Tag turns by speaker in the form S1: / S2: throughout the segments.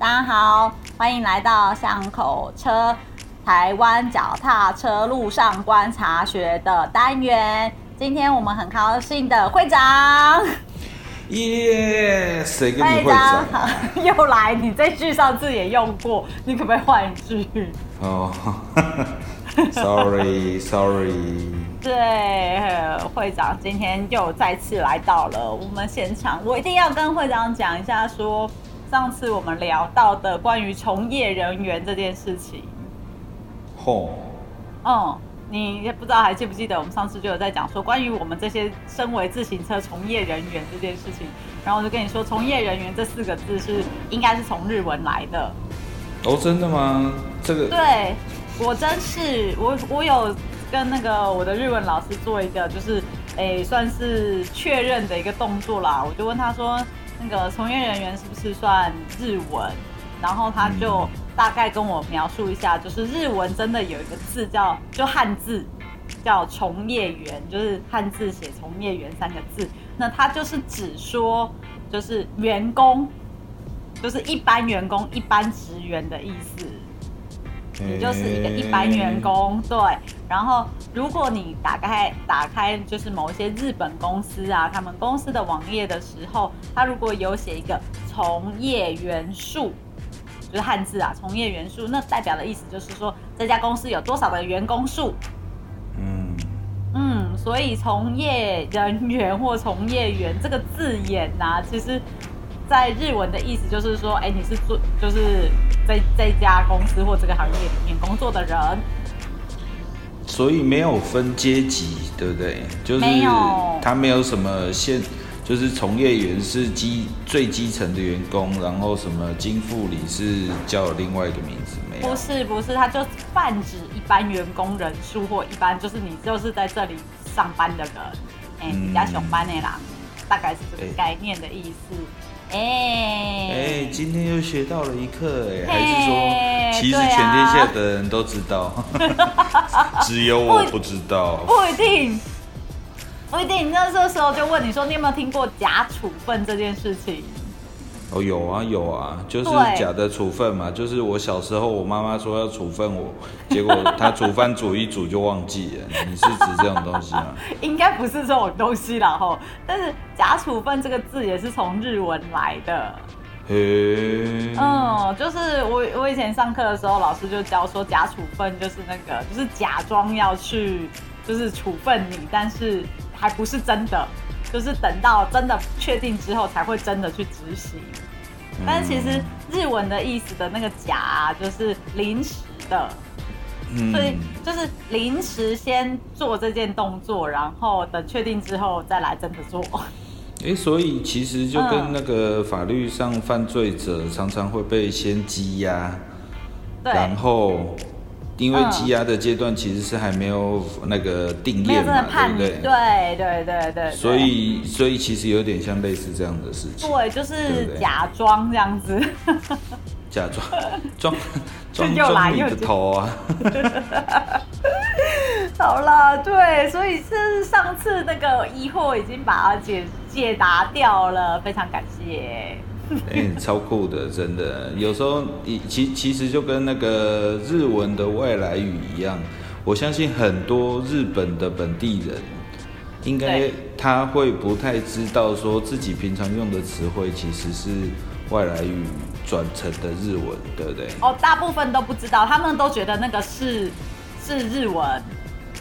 S1: 大家好，欢迎来到巷口车台湾脚踏车路上观察学的单元。今天我们很高兴的会长，
S2: 耶！谁跟你
S1: 会
S2: 会长？
S1: 长 又来，你这句上次也用过，你可不可以换一句？
S2: 哦，sorry sorry，
S1: 对，呃会长今天又再次来到了我们现场，我一定要跟会长讲一下说上次我们聊到的关于从业人员这件事情。
S2: 吼，
S1: 嗯，你也不知道还记不记得我们上次就有在讲说关于我们这些身为自行车从业人员这件事情，然后我就跟你说，从业人员这四个字是应该是从日文来的。
S2: 哦，真的吗？这个
S1: 对我真是我我有跟那个我的日文老师做一个就是诶、算是确认的一个动作啦。我就问他说，那个从业人员是不是算日文？然后他就大概跟我描述一下，就是日文真的有一个字叫就汉字叫从业员，就是汉字写从业员三个字，那他就是只说就是员工。就是一般员工、一般职员的意思，你就是一个一般员工，对。然后，如果你打开打开就是某一些日本公司啊，他们公司的网页的时候，他如果有写一个从业员数，就是汉字啊，从业员数，那代表的意思就是说这家公司有多少的员工数。
S2: 嗯，
S1: 嗯，所以从业人员或从业员这个字眼呐、其实，在日文的意思就是说，哎，你是做就是在这家公司或这个行业里面工作的人。
S2: 所以没有分阶级，对不对？就是他没有什么现，就是从业员是基最基层的员工，然后什么经副理是叫另外一个名字，没有
S1: 不。是不是，他就泛指一般员工人数或一般就是你就是在这里上班的人，哎、
S2: 嗯
S1: 你家熊班的啦，大概是这个
S2: 哎
S1: 概念的意思。哎、
S2: 哎、今天又学到了一课，哎，还是说，其实全天下的人都知道，只有我不知道。
S1: 不一定，不一定。那这时候就问你说，你有没有听过假处分这件事情？
S2: 哦，有啊有啊，就是假的处分嘛，就是我小时候我妈妈说要处分我，结果她煮饭煮一煮就忘记了。你是指这种东西吗？
S1: 应该不是这种东西啦吼。但是假处分这个字也是从日文来的。
S2: 嘿，
S1: 嗯，就是我我以前上课的时候，老师就教说假处分就是那个就是假装要去就是处分你，但是还不是真的，就是等到真的确定之后才会真的去执行。但是其实日文的意思的那个假、啊，就是临时的，
S2: 嗯
S1: 所以就是临时先做这件动作，然后等确定之后再来真的做。
S2: 哎、所以其实就
S1: 嗯
S2: 跟那个法律上犯罪者常常会被先羁押，
S1: 对，
S2: 然后因为
S1: 嗯
S2: 羁押的阶段其实是还没有那个定
S1: 没有
S2: 验嘛，
S1: 真的判
S2: 对不对？
S1: 对对对
S2: 所以所以其实有点像类似这样的事情，
S1: 对，就是假装这样子。
S2: 假装装 装装你的头啊！
S1: 好了，对，所以是上次那个疑惑已经把它解解答掉了，非常感谢。
S2: 哎、超酷的，真的。有时候你其其实就跟那个日文的外来语一样，我相信很多日本的本地人，应该他会不太知道说自己平常用的词汇其实是外来语转成的日文，对不对？
S1: 哦，大部分都不知道，他们都觉得那个是是日文。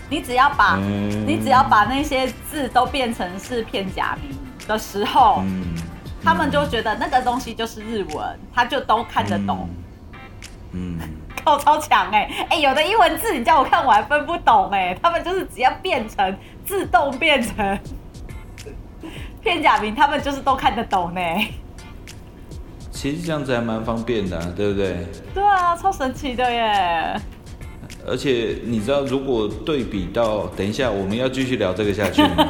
S1: 你只要把、
S2: 嗯
S1: 你只要把那些字都变成是片假名的时候，
S2: 嗯，
S1: 他们就觉得那个东西就是日文，他就都看得懂。
S2: 嗯。
S1: 靠，超强哎、哎、有的英文字你叫我看我还分不懂哎、他们就是只要变成自动变成 片假名，他们就是都看得懂呢、
S2: 其实这样子还蛮方便的啊、对不对？
S1: 对啊，超神奇的耶！
S2: 而且你知道，如果对比到，等一下我们要继续聊这个下去 吗？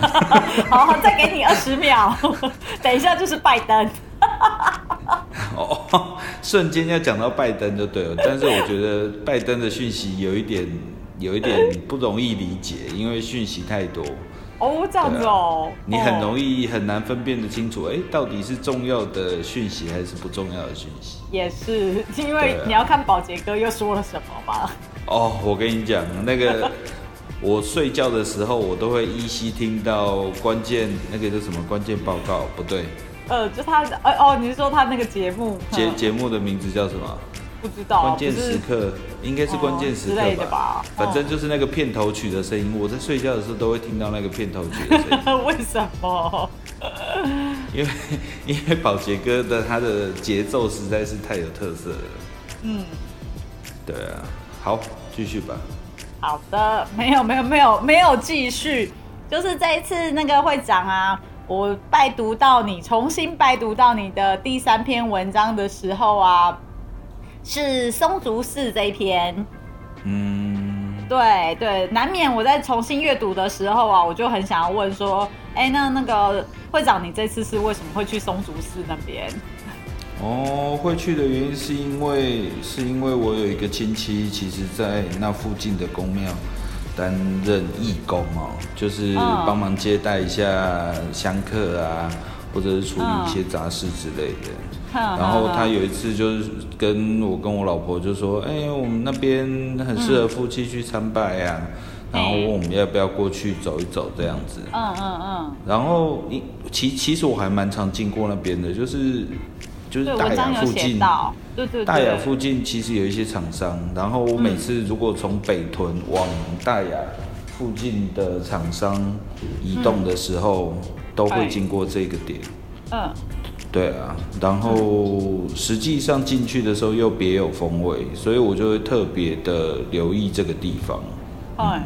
S1: 好，好再给你二十秒，等一下就是拜登。
S2: 哦，瞬间要讲到拜登就对了，但是我觉得拜登的讯息有一点有一点不容易理解，因为讯息太多。
S1: 哦，这样子哦，
S2: 你很容
S1: 易
S2: 易很难分辨得清楚，哎、到底是重要的讯息还是不重要的讯息。
S1: 也是，因为你要看保洁哥又说了什么嘛。
S2: 哦，我跟你讲，那个 我睡觉的时候，我都会依稀听到关键那个叫什么关键报告，不对，
S1: 呃，就他，呃哦，你是说他那个节目嗯。
S2: 节节目的名字叫什么？
S1: 不知道，
S2: 关键时刻应该是关键时刻
S1: 吧。
S2: 反正就是那个片头曲的声音，我在睡觉的时候都会听到那个片头曲的声音，
S1: 为什么？
S2: 因为因为宝杰哥的他的节奏实在是太有特色了。
S1: 嗯，
S2: 对啊，好，继续吧。
S1: 好的，没有没有没有没有继续，就是这一次那个会长啊，我拜读到你重新拜读到你的第三篇文章的时候啊，是松竹寺这一篇。
S2: 嗯，
S1: 对对，难免我在重新阅读的时候啊，我就很想要问说，哎，那那个会长，你这次是为什么会去松竹寺那边？
S2: 哦，会去的原因是因为是因为我有一个亲戚，其实在那附近的宫庙担任义工哦，就是
S1: 嗯
S2: 帮忙接待一下香客啊，或者是处理一些杂事之类的。
S1: 然
S2: 然后他有一次就是跟我跟我老婆就说，哎、我们那边很适合夫妻去参拜呀、然后问我们要不要过去走一走这样子。
S1: 嗯嗯嗯，
S2: 然后一其其实我还蛮常经过那边的，就是就是，大雅附近，
S1: 对对对，
S2: 大雅附近其实有一些厂商，然后我每次如果从北屯往大雅附近的厂商移动的时候，都会经过这个点。
S1: 嗯。
S2: 对啊，然后实际上进去的时候又别有风味，所以我就会特别的留意这个地方。
S1: 哎，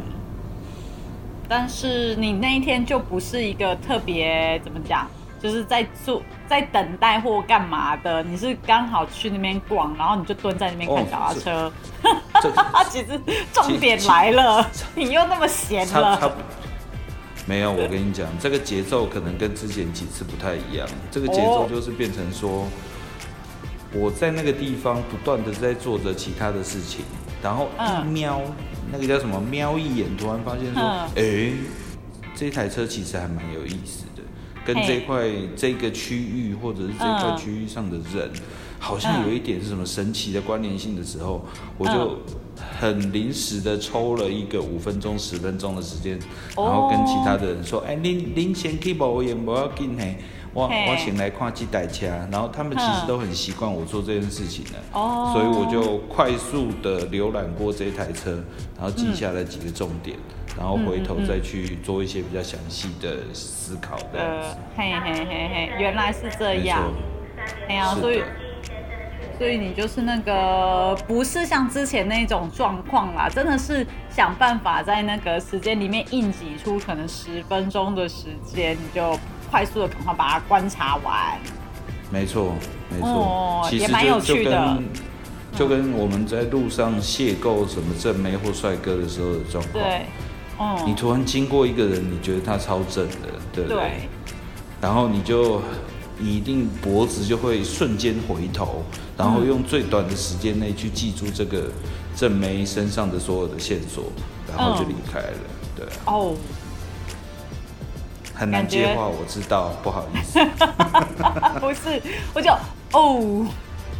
S1: 但是你那一天就不是一个特别怎么讲，就是在做在等待或干嘛的，你是刚好去那边逛，然后你就蹲在那边看
S2: 哦
S1: 脚踏车。其实重点来了，你又那么闲了，
S2: 没有，我跟你讲，这个节奏可能跟之前几次不太一样。这个节奏
S1: 哦
S2: 就是变成说，我在那个地方不断的在做着其他的事情，然后一
S1: 嗯
S2: 瞄，那个叫什么？瞄一眼，突然发现说，
S1: 嗯
S2: 哎、这台车其实还蛮有意思的，跟这块这个区域或者是这块
S1: 嗯。
S2: 区域上的人，好像有一点是什么神奇的关联性的时候，我就很临时的抽了一个五分钟、十分钟的时间，
S1: 哦。
S2: 然后跟其他的人说：“哎、您您先去无用，不要紧嘿，我我请来看这台车。”然后他们其实
S1: 嗯
S2: 都很习惯我做这件事情的，
S1: 哦。
S2: 所以我就快速的浏览过这台车，然后记下了几个重点，然后回头再去做一些比较详细的思考这样子
S1: 呃。，嘿嘿嘿嘿，原来是这
S2: 没
S1: 样
S2: 错，
S1: 哎呀，
S2: 是
S1: 所以。所以你就是那个不是像之前那种状况啦，真的是想办法在那个时间里面硬挤出可能十分钟的时间，你就快速的赶快把它观察完。
S2: 没错，没错，
S1: 哦
S2: 其实
S1: 也蛮有
S2: 就就
S1: 趣的
S2: 跟就跟我们在路上邂逅什么正妹或帅哥的时候的状况。
S1: 对，嗯，
S2: 你突然经过一个人，你觉得他超正的，对不对？
S1: 对，
S2: 然后你就你一定脖子就会瞬间回头，然后用最短的时间内去记住这个正妹身上的所有的线索，然后就离开了。对啊，
S1: 哦，
S2: 很难接话，我知道，不好意思。
S1: 不是，我就哦，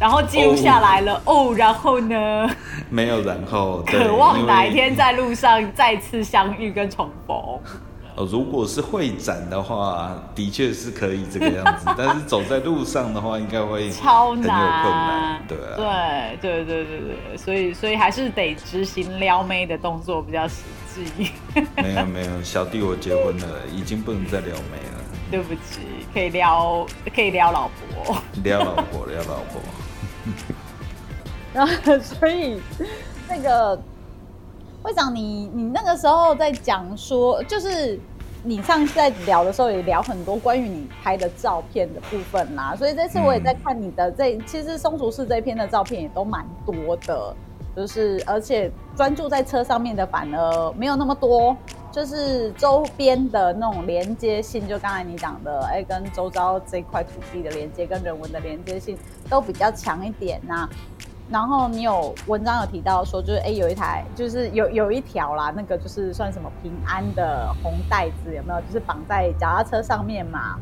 S1: 然后记录下来了，哦然后呢，
S2: 没有然后，
S1: 渴望哪一天在路上再次相遇跟重逢。
S2: 哦，如果是会展的话，的确是可以这个样子，但是走在路上的话，应该会
S1: 超
S2: 很有困难，对啊，
S1: 对对对对对，所以所以还是得执行撩妹的动作比较实际。
S2: 没有没有，小弟我结婚了，已经不能再撩妹了，
S1: 对不起，可以撩可以撩老婆，
S2: 撩老婆撩老婆，
S1: 然后所以那个会长你，你那个时候在讲说，就是你上次在聊的时候也聊很多关于你拍的照片的部分啦，所以这次我也在看你的这，其实松竹市这篇的照片也都蛮多的，就是而且专注在车上面的反而没有那么多。就是周边的那种连接性，就刚才你讲的，哎、跟周遭这块土地的连接，跟人文的连接性都比较强一点呐、然后你有文章有提到说，就是哎有一台，就是有有一条啦，那个就是算什么平安的红带子，有没有？就是绑在脚踏车上面嘛。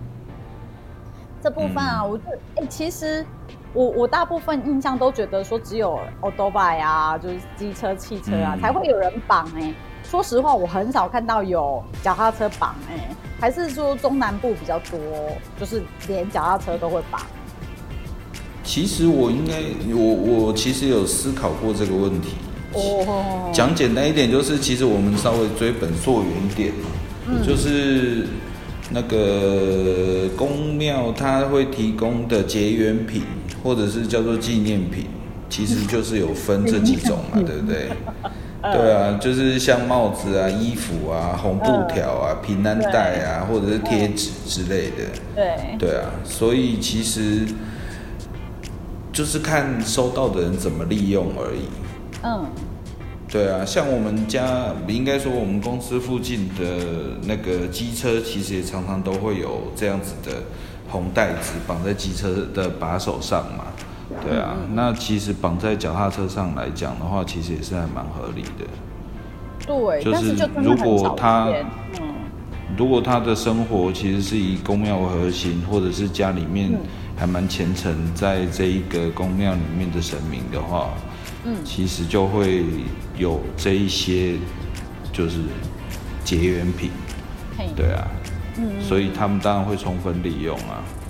S1: 这部分啊，我就哎，其实我我大部分印象都觉得说，只有 o d o b i 啊，就是机车、汽车啊，才会有人绑哎。说实话，我很少看到有脚踏车绑哎，还是说中南部比较多，就是连脚踏车都会绑。
S2: 其实我应该，我我其实有思考过这个问题。哦。讲简单一点，就是其实我们稍微追本溯源一点，就是那个公庙它会提供的结缘品，或者是叫做纪念品，其实就是有分这几种嘛，对不对？对啊，就是像帽子啊、衣服啊、红布条啊、平安带啊，或者是贴纸之类的。
S1: 对。
S2: 对啊，所以其实。就是看收到的人怎么利用而已。嗯，对啊，像我们家，应该说我们公司附近的那个机车，其实也常常都会有这样子的红带子绑在机车的把手上嘛。对啊，那其实绑在脚踏车上来讲的话，其实也是还蛮合理的。
S1: 对，
S2: 就是如果他，如果他的生活其实是以公庙为核心，或者是家里面。还蛮虔诚，在这一个宫庙里面的神明的话，嗯，其实就会有这一些，就是结缘品，对啊，嗯，所以他们当然会充分利用啊，
S1: 嘿，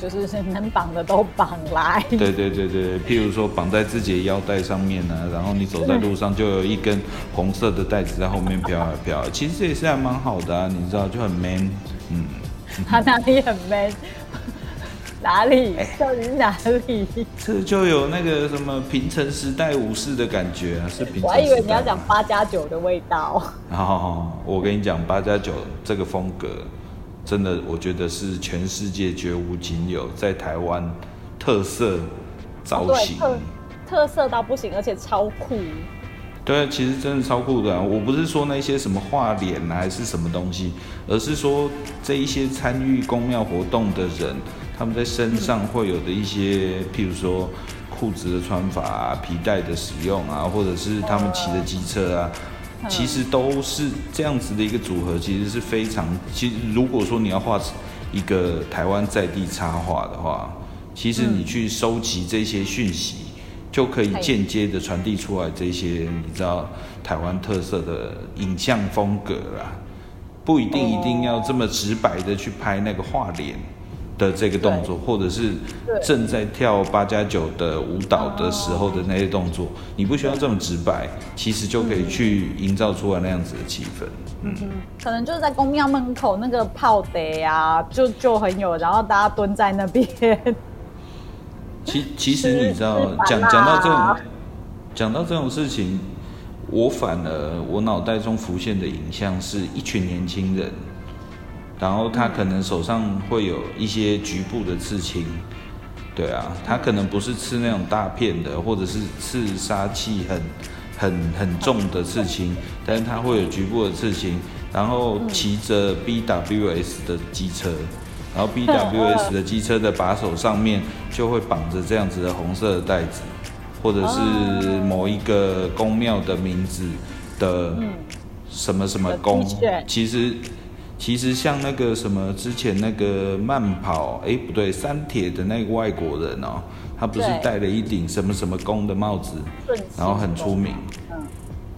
S1: 就是能绑的都绑来，
S2: 对对对对，譬如说绑在自己的腰带上面呢，然后你走在路上就有一根红色的带子在后面飘啊飘，其实这也是还蛮好的啊，你知道就很 man，嗯，
S1: 他 哪里很 man？哪里？到底是哪里？
S2: 这就有那个什么平成时代武士的感觉啊，是平。
S1: 我还以为你要讲八加九的味道。
S2: 好，我跟你讲，八加九这个风格，真的，我觉得是全世界绝无仅有，在台湾特色造型，
S1: 特色到不行，而且超酷。
S2: 对，其实真的超酷的。我不是说那些什么画脸啊，还是什么东西，而是说这一些参与公庙活动的人。他们在身上会有的一些，譬如说裤子的穿法啊、皮带的使用啊，或者是他们骑的机车啊，其实都是这样子的一个组合，其实是非常。其实如果说你要画一个台湾在地插画的话，其实你去收集这些讯息，就可以间接的传递出来这些你知道台湾特色的影像风格啦，不一定一定要这么直白的去拍那个画脸。的这个动作，或者是正在跳八加九的舞蹈的时候的那些动作，你不需要这么直白，其实就可以去营造出来那样子的气氛。
S1: 嗯哼，可能就是在公庙门口那个炮得啊，就就很有，然后大家蹲在那边。
S2: 其其实你知道，讲讲到这种，讲到这种事情，我反而我脑袋中浮现的影像是一群年轻人。然后他可能手上会有一些局部的刺青，对啊，他可能不是刺那种大片的，或者是刺杀气很、很、很重的刺青，但是他会有局部的刺青，然后骑着 BWS 的机车，然后 BWS 的机车的把手上面就会绑着这样子的红色的带子，或者是某一个宫庙的名字的什么什么宫，其实。其实像那个什么之前那个慢跑，哎不对，三铁的那个外国人哦，他不是戴了一顶什么什么宫的帽子，然后很出名。嗯，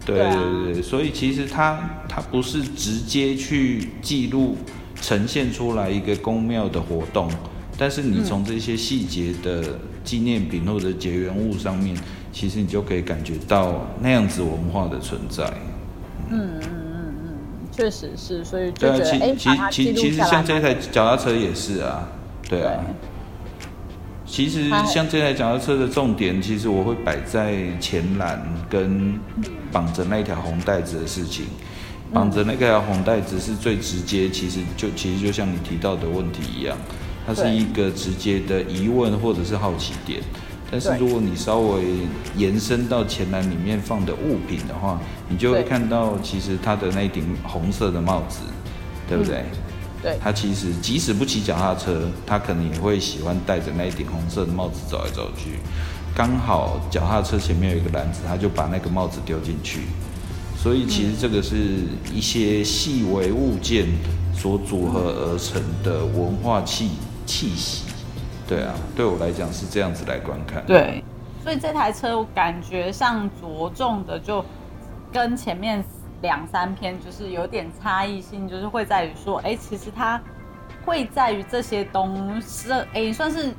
S2: 对对对，所以其实他他不是直接去记录呈现出来一个宫庙的活动，但是你从这些细节的纪念品或者结缘物上面，其实你就可以感觉到那样子文化的存在。嗯嗯。
S1: 确实是，所以就觉得哎，其
S2: 其其实像这台脚踏车也是啊，对啊。其实像这台脚踏车的重点，其实我会摆在前栏跟绑着那条红带子的事情。绑着那条红带子是最直接，其实就其实就像你提到的问题一样，它是一个直接的疑问或者是好奇点。但是如果你稍微延伸到前栏里面放的物品的话，你就会看到，其实他的那顶红色的帽子，对不对？
S1: 对。
S2: 他其实即使不骑脚踏车，他可能也会喜欢戴着那一顶红色的帽子走来走去。刚好脚踏车前面有一个篮子，他就把那个帽子丢进去。所以其实这个是一些细微物件所组合而成的文化气气息。对啊，对我来讲是这样子来观看。
S1: 对，所以这台车我感觉上着重的就跟前面两三篇就是有点差异性，就是会在于说，哎，其实它会在于这些东西，哎，算是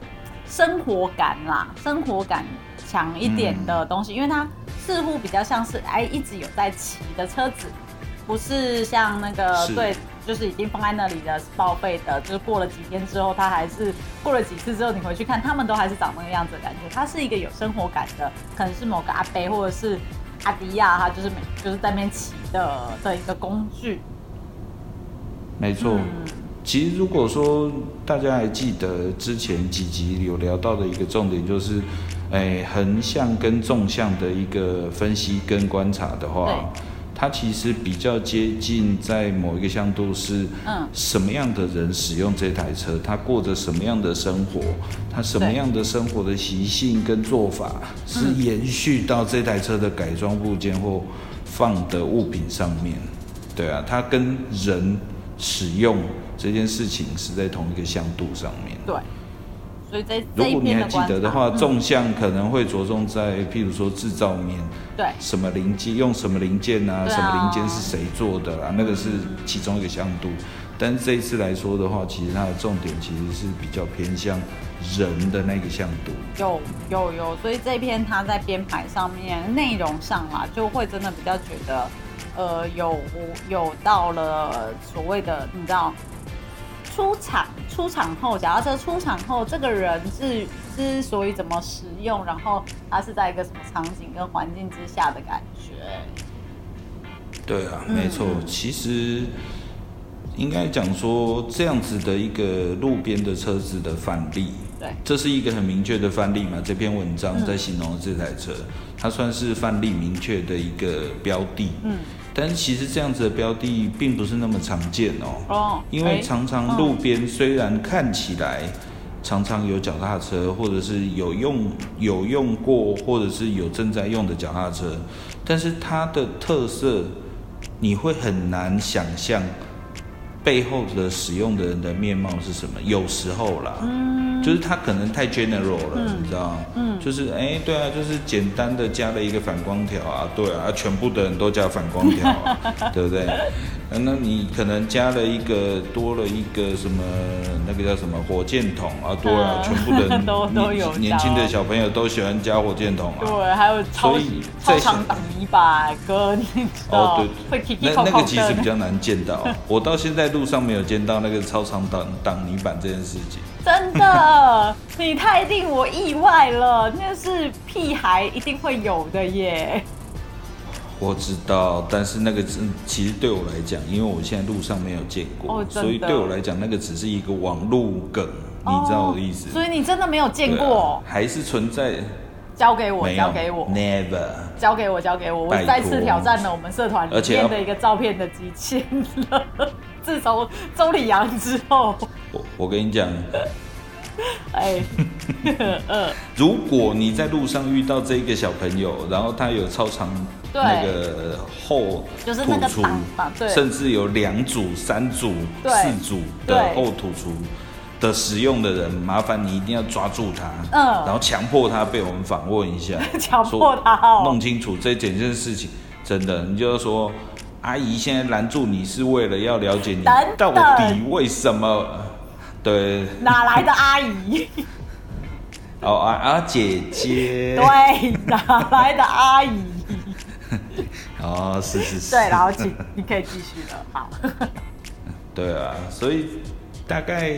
S1: 生活感啦，生活感强一点的东西，因为它似乎比较像是哎一直有在骑的车子，不是像那个对。就是已经放在那里的，是报废的。就是过了几天之后，它还是过了几次之后，你回去看，他们都还是长那个样子的感觉。它是一个有生活感的，可能是某个阿伯或者是阿迪亚，他就是每就是在那边骑的的一个工具。
S2: 没错，其实如果说大家还记得之前几集有聊到的一个重点，就是哎横向跟纵向的一个分析跟观察的话。它其实比较接近，在某一个向度是，嗯，什么样的人使用这台车，他过着什么样的生活，他什么样的生活的习性跟做法，是延续到这台车的改装部件或放的物品上面。对啊，它跟人使用这件事情是在同一个向度上面。
S1: 对。
S2: 如果你还记得的话，纵向可能会着重在，譬如说制造面，
S1: 对，
S2: 什么零件用什么零件啊，什么零件是谁做的啊，那个是其中一个向度。但是这一次来说的话，其实它的重点其实是比较偏向人的那个向度。
S1: 有有有，所以这篇它在编排上面、内容上啊，就会真的比较觉得，呃，有有到了所谓的，你知道。出厂出厂后，假如车出厂后，这个人是之所以怎么使用，然后他是在一个什么场景跟环境之下的感觉？
S2: 对啊，没错。其实应该讲说，这样子的一个路边的车子的范例，
S1: 对，
S2: 这是一个很明确的范例嘛。这篇文章在形容这台车，它算是范例明确的一个标的。嗯。但是其实这样子的标的并不是那么常见哦，因为常常路边虽然看起来常常有脚踏车，或者是有用有用过，或者是有正在用的脚踏车，但是它的特色你会很难想象背后的使用的人的面貌是什么。有时候啦。就是它可能太 general 了，你知道吗？嗯，就是哎，对啊，就是简单的加了一个反光条啊，对啊，全部的人都加反光条，对不对？那你可能加了一个多了一个什么那个叫什么火箭筒啊，对啊，全部的 人
S1: 都都有
S2: 年轻的小朋友都喜欢加火箭筒啊，
S1: 对，还有超超长挡泥板哥，你？哦，对，
S2: 那那个其实比较难见到，我到现在路上没有见到那个超长挡挡泥板这件事情。
S1: 真的，你太令我意外了，那是屁孩一定会有的耶。
S2: 我知道，但是那个真其实对我来讲，因为我现在路上没有见过，所以对我来讲，那个只是一个网路梗，你知道我的意思？
S1: 所以你真的没有见过？
S2: 还是存在？
S1: 交给我，交给我
S2: ，Never。
S1: 交给我，交给我，我再次挑战了我们社团里面的一个照片的机器了。自从周礼阳之后，
S2: 我我跟你讲，哎，如果你在路上遇到这个小朋友，然后他有超长那个后
S1: 就是那个
S2: 甚至有两组、三组、四组的后吐出的使用的人，麻烦你一定要抓住他，嗯，然后强迫他被我们访问一下，
S1: 强迫他
S2: 弄清楚这整件事情，真的，你就说。阿姨现在拦住你是为了要了解你到底为什么？对，
S1: 哪来的阿姨？
S2: 哦啊啊姐姐，
S1: 对，哪来的阿姨？
S2: 哦，是是是，
S1: 对，然后请你可以继续了，好。
S2: 对啊，所以大概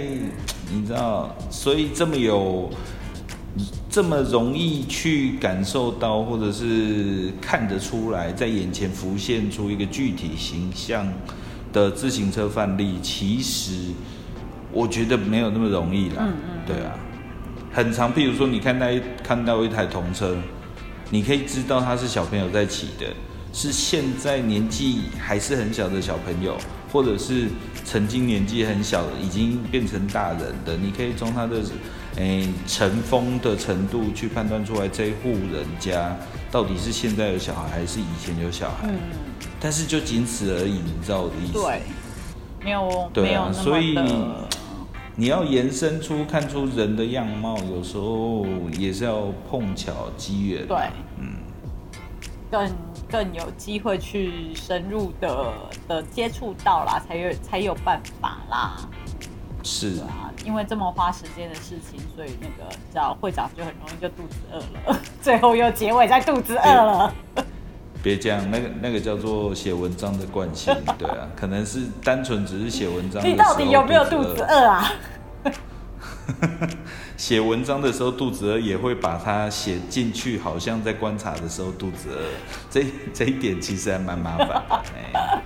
S2: 你知道，所以这么有。这么容易去感受到，或者是看得出来，在眼前浮现出一个具体形象的自行车范例，其实我觉得没有那么容易啦。嗯嗯。对啊，很长。譬如说，你看到看到一台童车，你可以知道他是小朋友在骑的，是现在年纪还是很小的小朋友，或者是曾经年纪很小已经变成大人的，你可以从他的。诶尘封的程度去判断出来这一户人家到底是现在有小孩还是以前有小孩。
S1: 嗯，
S2: 但是就仅此而已，你知道我的意思？
S1: 对，没有
S2: 对啊所以你要延伸出看出人的样貌，有时候也是要碰巧机缘。
S1: 对，
S2: 嗯，
S1: 更更有机会去深入的的接触到啦，才有才有办法啦。
S2: 是
S1: 啊，因为这么花时间的事情，所以那个你知道会长就很容易就肚子饿了，最后又结尾在肚子饿了。
S2: 别这样，那个那个叫做写文章的惯性，对啊，可能是单纯只是写文章。
S1: 你到底有没有肚子饿啊？
S2: 写文章的时候肚子饿，也会把它写进去，好像在观察的时候肚子饿。这这一点其实还蛮麻烦的。哎，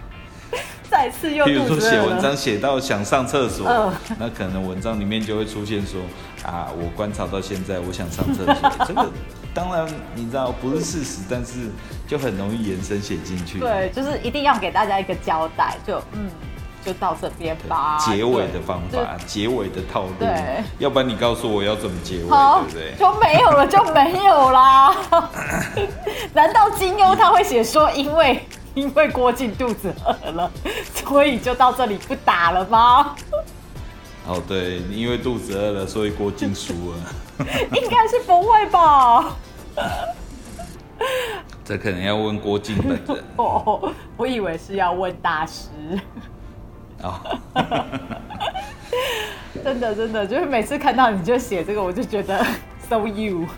S1: 再次又
S2: 比如说写文章
S1: 了。
S2: 写到想上厕所，
S1: 嗯
S2: 那可能文章里面就会出现说啊，我观察到现在，我想上厕所。这个当然你知道不是事实，但是就很容易延伸写进去。
S1: 对，就是一定要给大家一个交代，就嗯，就到这边吧。
S2: 结尾的方法，结尾的套路，
S1: 对
S2: 要不然你告诉我要怎么结尾，
S1: 好
S2: 对不对？
S1: 就没有了，就没有啦。难道金庸他会写说，因为因为郭靖肚子饿了，所以就到这里不打了吗？
S2: 哦，对，因为肚子饿了，所以郭靖输了。
S1: 应该是不会吧？
S2: 这可能要问郭靖本人
S1: 哦，我以为是要问大师。
S2: 哦。
S1: 真的真的，就是每次看到你就写这个，我就觉得 so
S2: you，Sorry，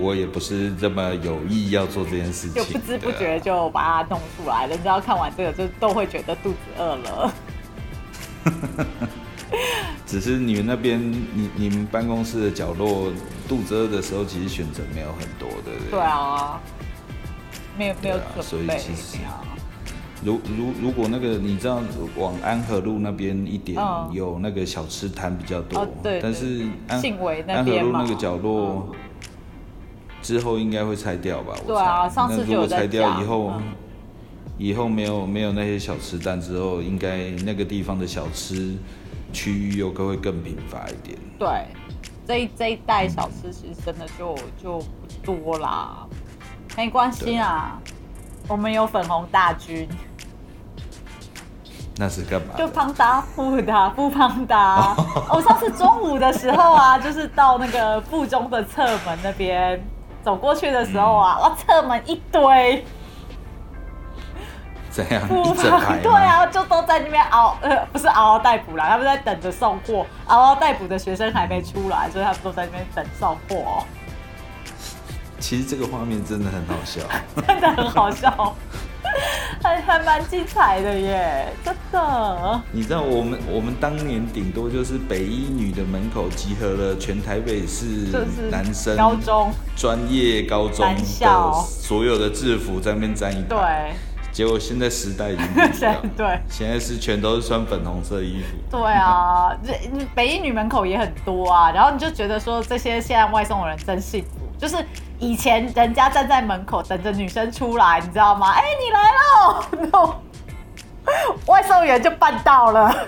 S2: 我也不是这么有意要做这件事情，
S1: 就不知不觉就把它弄出来。人家看完这个就都会觉得肚子饿了。
S2: 只是你们那边，你你们办公室的角落，肚子饿的时候，其实选择没有很多，对不对？
S1: 对。啊，没有没有
S2: 对啊所
S1: 准备
S2: 以其实如如如果那个你知道往安和路那边一点
S1: 嗯
S2: 有那个小吃摊比较多，
S1: 哦对
S2: 但是安安和路那个角落、之后应该会拆掉吧？我
S1: 对啊上次就有在
S2: 那如果拆掉
S1: 讲
S2: 以后，
S1: 嗯
S2: 以后没有没有那些小吃摊之后，应该那个地方的小吃区域又会更贫乏一点。
S1: 对，这一这一代小吃其实真的就就不多啦，没关系啊，我们有粉红大军，
S2: 那是干嘛？
S1: 就胖达富的不 胖达。我 上次中午的时候啊，就是到那个附中的侧门那边走过去的时候啊，哇，侧门一堆
S2: 怎样？
S1: 不
S2: 一整排？
S1: 对啊，就都在那边熬，呃，不是嗷嗷待哺啦，他们在等着送货，嗷嗷待哺的学生还没出来，所以他们都在那边等送货、哦，
S2: 其实这个画面真的很好笑。
S1: 真的很好笑，还还蛮精彩的耶，真的。
S2: 你知道我们我们当年顶多就是北一女的门口集合了全台北市男生
S1: 高中
S2: 专业高中
S1: 男校。
S2: 的所有的制服在那边站一排，
S1: 对
S2: 结果现在时代已经不一样，
S1: 对
S2: 现在是全都是穿粉红色衣服，
S1: 对啊，这北一女门口也很多啊，然后你就觉得说这些现在外送的人真幸福，就是以前人家站在门口等着女生出来，你知道吗？哎、你来喽，然后外送员就办到了。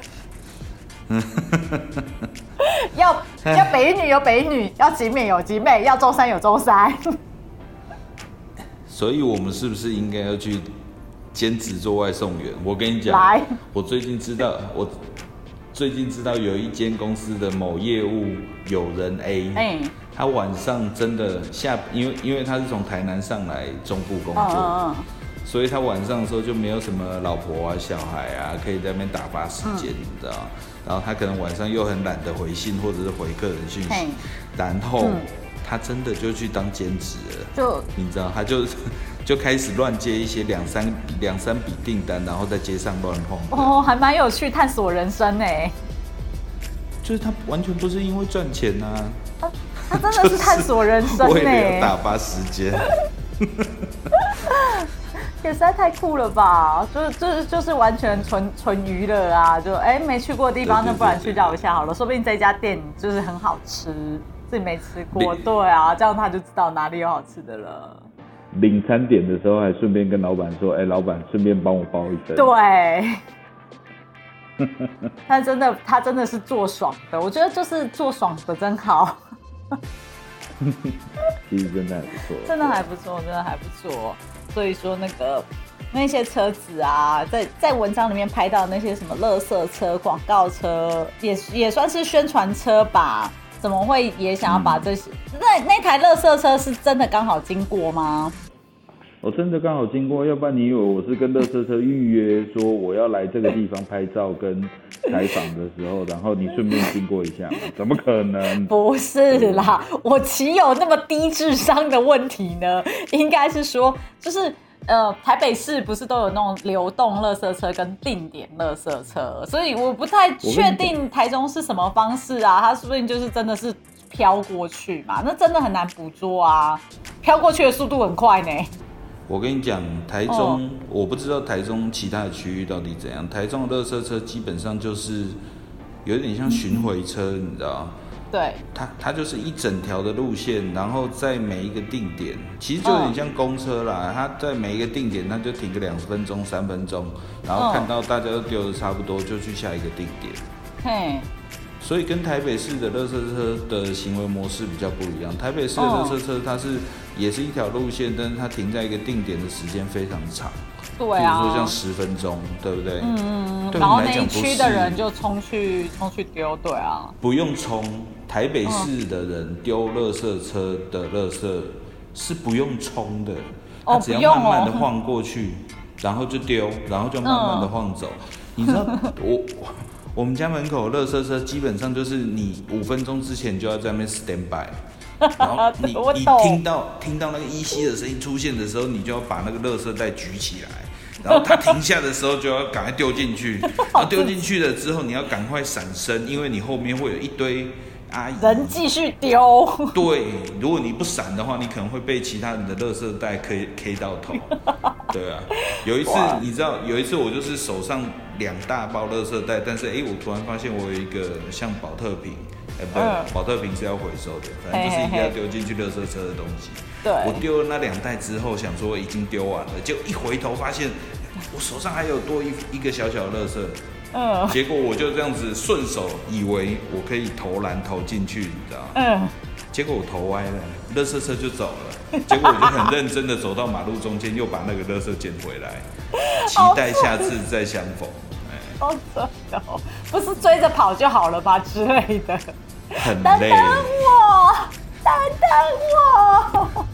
S1: 要要北一女有北一女，要集美有集美，要中山有中山。
S2: 所以我们是不是应该要去兼职做外送员？我跟你讲
S1: 来，
S2: 我最近知道，我最近知道有一间公司的某业务有人 A，
S1: 哎、
S2: 他晚上真的下，因为因为他是从台南上来中部工
S1: 嗯
S2: 作，
S1: 嗯
S2: 所以他晚上的时候就没有什么老婆啊、小孩啊，可以在那边打发时间，
S1: 嗯
S2: 你知道？然后他可能晚上又很懒得回信或者是回客人讯息，然后
S1: 嗯
S2: 他真的就去当兼职了。
S1: 就
S2: 你知道，他就就开始乱接一些两三两三笔订单，然后在街上乱晃。
S1: 哦，还蛮有趣，探索人生呢、
S2: 就是他完全不是因为赚钱呐、
S1: 他他真的是探索人生
S2: 为
S1: 哎、
S2: 了打发时间。
S1: 也实在太酷了吧！就是就是就是完全纯纯娱乐啊！就哎、没去过的地方，那不然去绕一下好了，说不定这家店就是很好吃，自己没吃过。
S2: 你
S1: 对啊，这样他就知道哪里有好吃的了。
S2: 领餐点的时候还顺便跟老板说：“哎、老板，顺便帮我包一份。”
S1: 对，他真的他真的是做爽的，我觉得就是做爽的真好。
S2: 其实真的还不错，
S1: 真的还不错，真的还不错。所以说那个那些车子啊，在在文章里面拍到那些什么垃圾车、广告车，也也算是宣传车吧？怎么会也想要把这些？那那台乐色车是真的刚好经过吗？
S2: 我真的刚好经过，要不然你以为我是跟乐色车预约说我要来这个地方拍照跟采访的时候，然后你顺便经过一下吗？怎么可能？
S1: 不是啦，我岂有那么低智商的问题呢？应该是说，就是呃，台北市不是都有那种流动乐色车跟定点乐色车，所以我不太确定台中是什么方式啊？它是不是就是真的是飘过去嘛？那真的很难捕捉啊，飘过去的速度很快呢。
S2: 我跟你讲，台中我不知道台中其他的区域到底怎样。台中的乐色车基本上就是有点像巡回车，你知道
S1: 对。
S2: 它它就是一整条的路线，然后在每一个定点，其实就有点像公车啦。它在每一个定点，它就停个两分钟、三分钟，然后看到大家都丢的差不多，就去下一个定点。嘿。所以跟台北市的乐色车的行为模式比较不一样。台北市的乐色车它是也是一条路线，但是它停在一个定点的时间非常长。
S1: 对啊。
S2: 比如说像十分钟，对不对？嗯
S1: 嗯嗯。然后那一区的人就冲去冲去丢，对啊。
S2: 不用冲，台北市的人丢垃圾车的乐色是不用冲的，他只要慢慢的晃过去，然后就丢，然后就慢慢的晃走。你知道我？我们家门口乐色车基本上就是你五分钟之前就要在那边 stand by，然后你你听到听到那个依稀的声音出现的时候，你就要把那个乐色袋举起来，然后它停下的时候就要赶快丢进去，然后丢进去了之后你要赶快闪身，因为你后面会有一堆。
S1: 阿姨人继续丢。
S2: 对，如果你不闪的话，你可能会被其他人的垃圾袋 K K 到头。对啊，有一次你知道，有一次我就是手上两大包垃圾袋，但是哎，我突然发现我有一个像保特瓶，哎，不，保特瓶是要回收的，反正就是一定要丢进去垃圾车的东西。
S1: 对，
S2: 我丢了那两袋之后，想说已经丢完了，就一回头发现我手上还有多一一个小小的垃圾。嗯，结果我就这样子顺手以为我可以投篮投进去，你知道吗？嗯，结果我投歪了，乐色车就走了。结果我就很认真的走到马路中间，又把那个乐色捡回来，期待下次再相逢。
S1: 好扯哦，不是追着跑就好了吧之类的。
S2: 很累。等
S1: 我，等等我。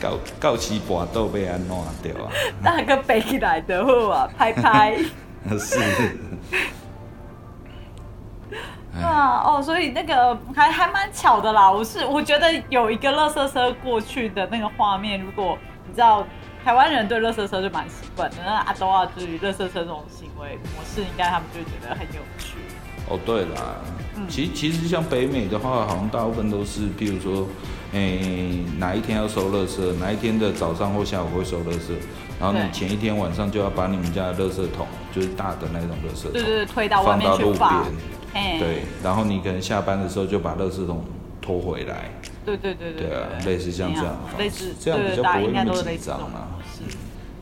S2: 告告起搏斗被安弄掉啊？
S1: 那个背起来的好啊，拍拍。
S2: 是，
S1: 啊哦，所以那个还还蛮巧的啦。我是我觉得有一个乐色车过去的那个画面，如果你知道台湾人对乐色车就蛮习惯的，那阿多啊对于乐色车这种行为模式，应该他们就觉得很有趣。
S2: 哦，对啦，其实其实像北美的话，好像大部分都是，譬如说，诶，哪一天要收乐色，哪一天的早上或下午会收乐色，然后你前一天晚上就要把你们家的乐色桶，就是大的那种乐色桶，
S1: 对对，推到外面去放。
S2: 对，然后你可能下班的时候就把乐色桶拖回来。
S1: 对对对对。
S2: 对啊，类似像这样，
S1: 类似
S2: 这样比较不会那么紧张嘛。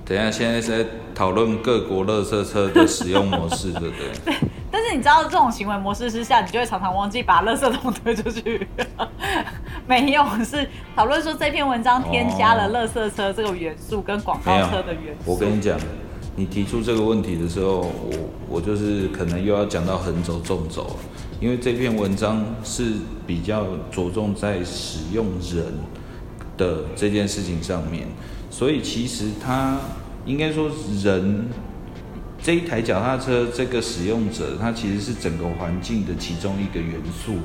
S2: 等下，现在是在讨论各国乐色车的使用模式，对不对？
S1: 但是你知道这种行为模式之下，你就会常常忘记把垃圾桶推出去。没有，是讨论说这篇文章添加了垃圾车这个元素跟广告车的元
S2: 素。我跟你讲，你提出这个问题的时候，我我就是可能又要讲到横轴纵轴，因为这篇文章是比较着重在使用人的这件事情上面，所以其实它应该说人。这一台脚踏车，这个使用者，它其实是整个环境的其中一个元素，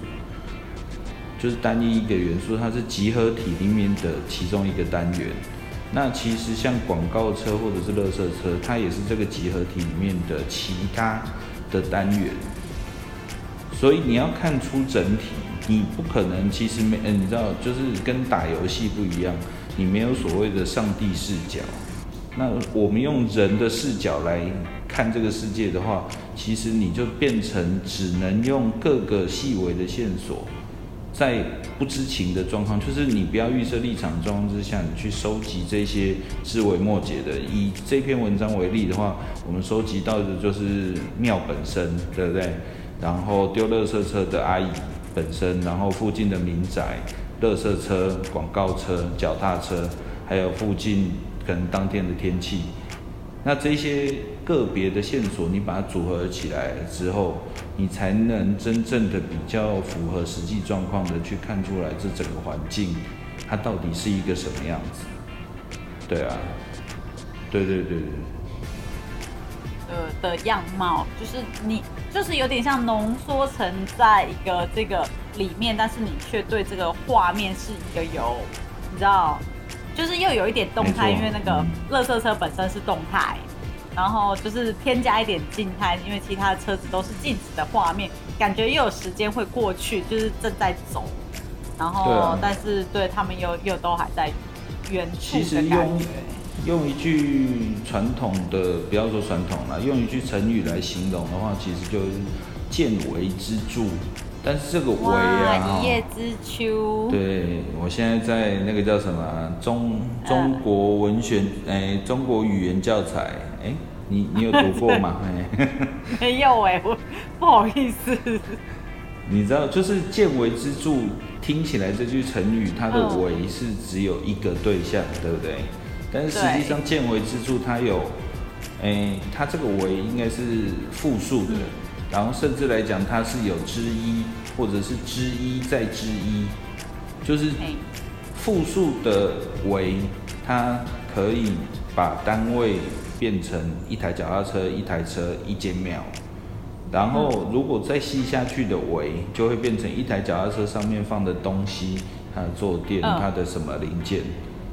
S2: 就是单一一个元素，它是集合体里面的其中一个单元。那其实像广告车或者是乐色车，它也是这个集合体里面的其他的单元。所以你要看出整体，你不可能其实没，嗯，你知道，就是跟打游戏不一样，你没有所谓的上帝视角。那我们用人的视角来。看这个世界的话，其实你就变成只能用各个细微的线索在不知情的状况，就是你不要预设立场状况之下，你去收集这些枝微末节的。以这篇文章为例的话，我们收集到的就是庙本身，对不对？然后丢垃圾车的阿姨本身，然后附近的民宅、垃圾车、广告车、脚踏车，还有附近可能当天的天气。那这些个别的线索，你把它组合起来之后，你才能真正的比较符合实际状况的去看出来这整个环境，它到底是一个什么样子。对啊，对对对对。
S1: 呃的样貌，就是你就是有点像浓缩成在一个这个里面，但是你却对这个画面是一个有，你知道。就是又有一点动态，因为那个乐色车本身是动态，然后就是添加一点静态，因为其他的车子都是静止的画面，感觉又有时间会过去，就是正在走，然后但是对他们又又都还在远处的感觉。
S2: 用一句传统的，不要说传统了，用一句成语来形容的话，其实就是见微知著。但是这个“为”啊，
S1: 一叶知秋。
S2: 对，我现在在那个叫什么中中国文学，哎，中国语言教材，哎，你你有读过吗？
S1: 没有哎，我不好意思。
S2: 你知道，就是“见微知著”，听起来这句成语，它的“为”是只有一个对象，对不对？但是实际上，“见微知著”它有，哎，它这个“为”应该是复数的。然后甚至来讲，它是有之一，或者是之一再之一，就是复数的为，它可以把单位变成一台脚踏车、一台车、一间庙。然后如果再细下去的为，就会变成一台脚踏车上面放的东西，它的坐垫、它的什么零件。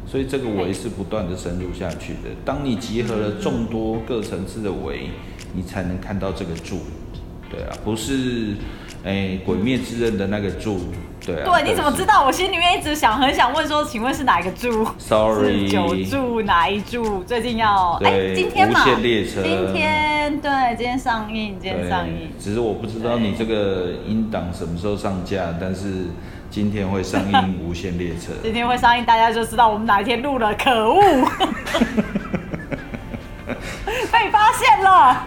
S2: 所以这个为是不断的深入下去的。当你集合了众多各层次的为，你才能看到这个柱。对啊，不是，哎，鬼灭之刃的那个柱，对啊。
S1: 对，你怎么知道？我心里面一直想，很想问说，请问是哪一个柱？
S2: Sorry，
S1: 九柱哪一柱？最近要哎，今天嘛，
S2: 无限列车，
S1: 今天对，今天上映，今天上映。
S2: 只是我不知道你这个音档什么时候上架，但是今天会上映无限列车。
S1: 今天会上映，大家就知道我们哪一天录了。可恶，被发现了。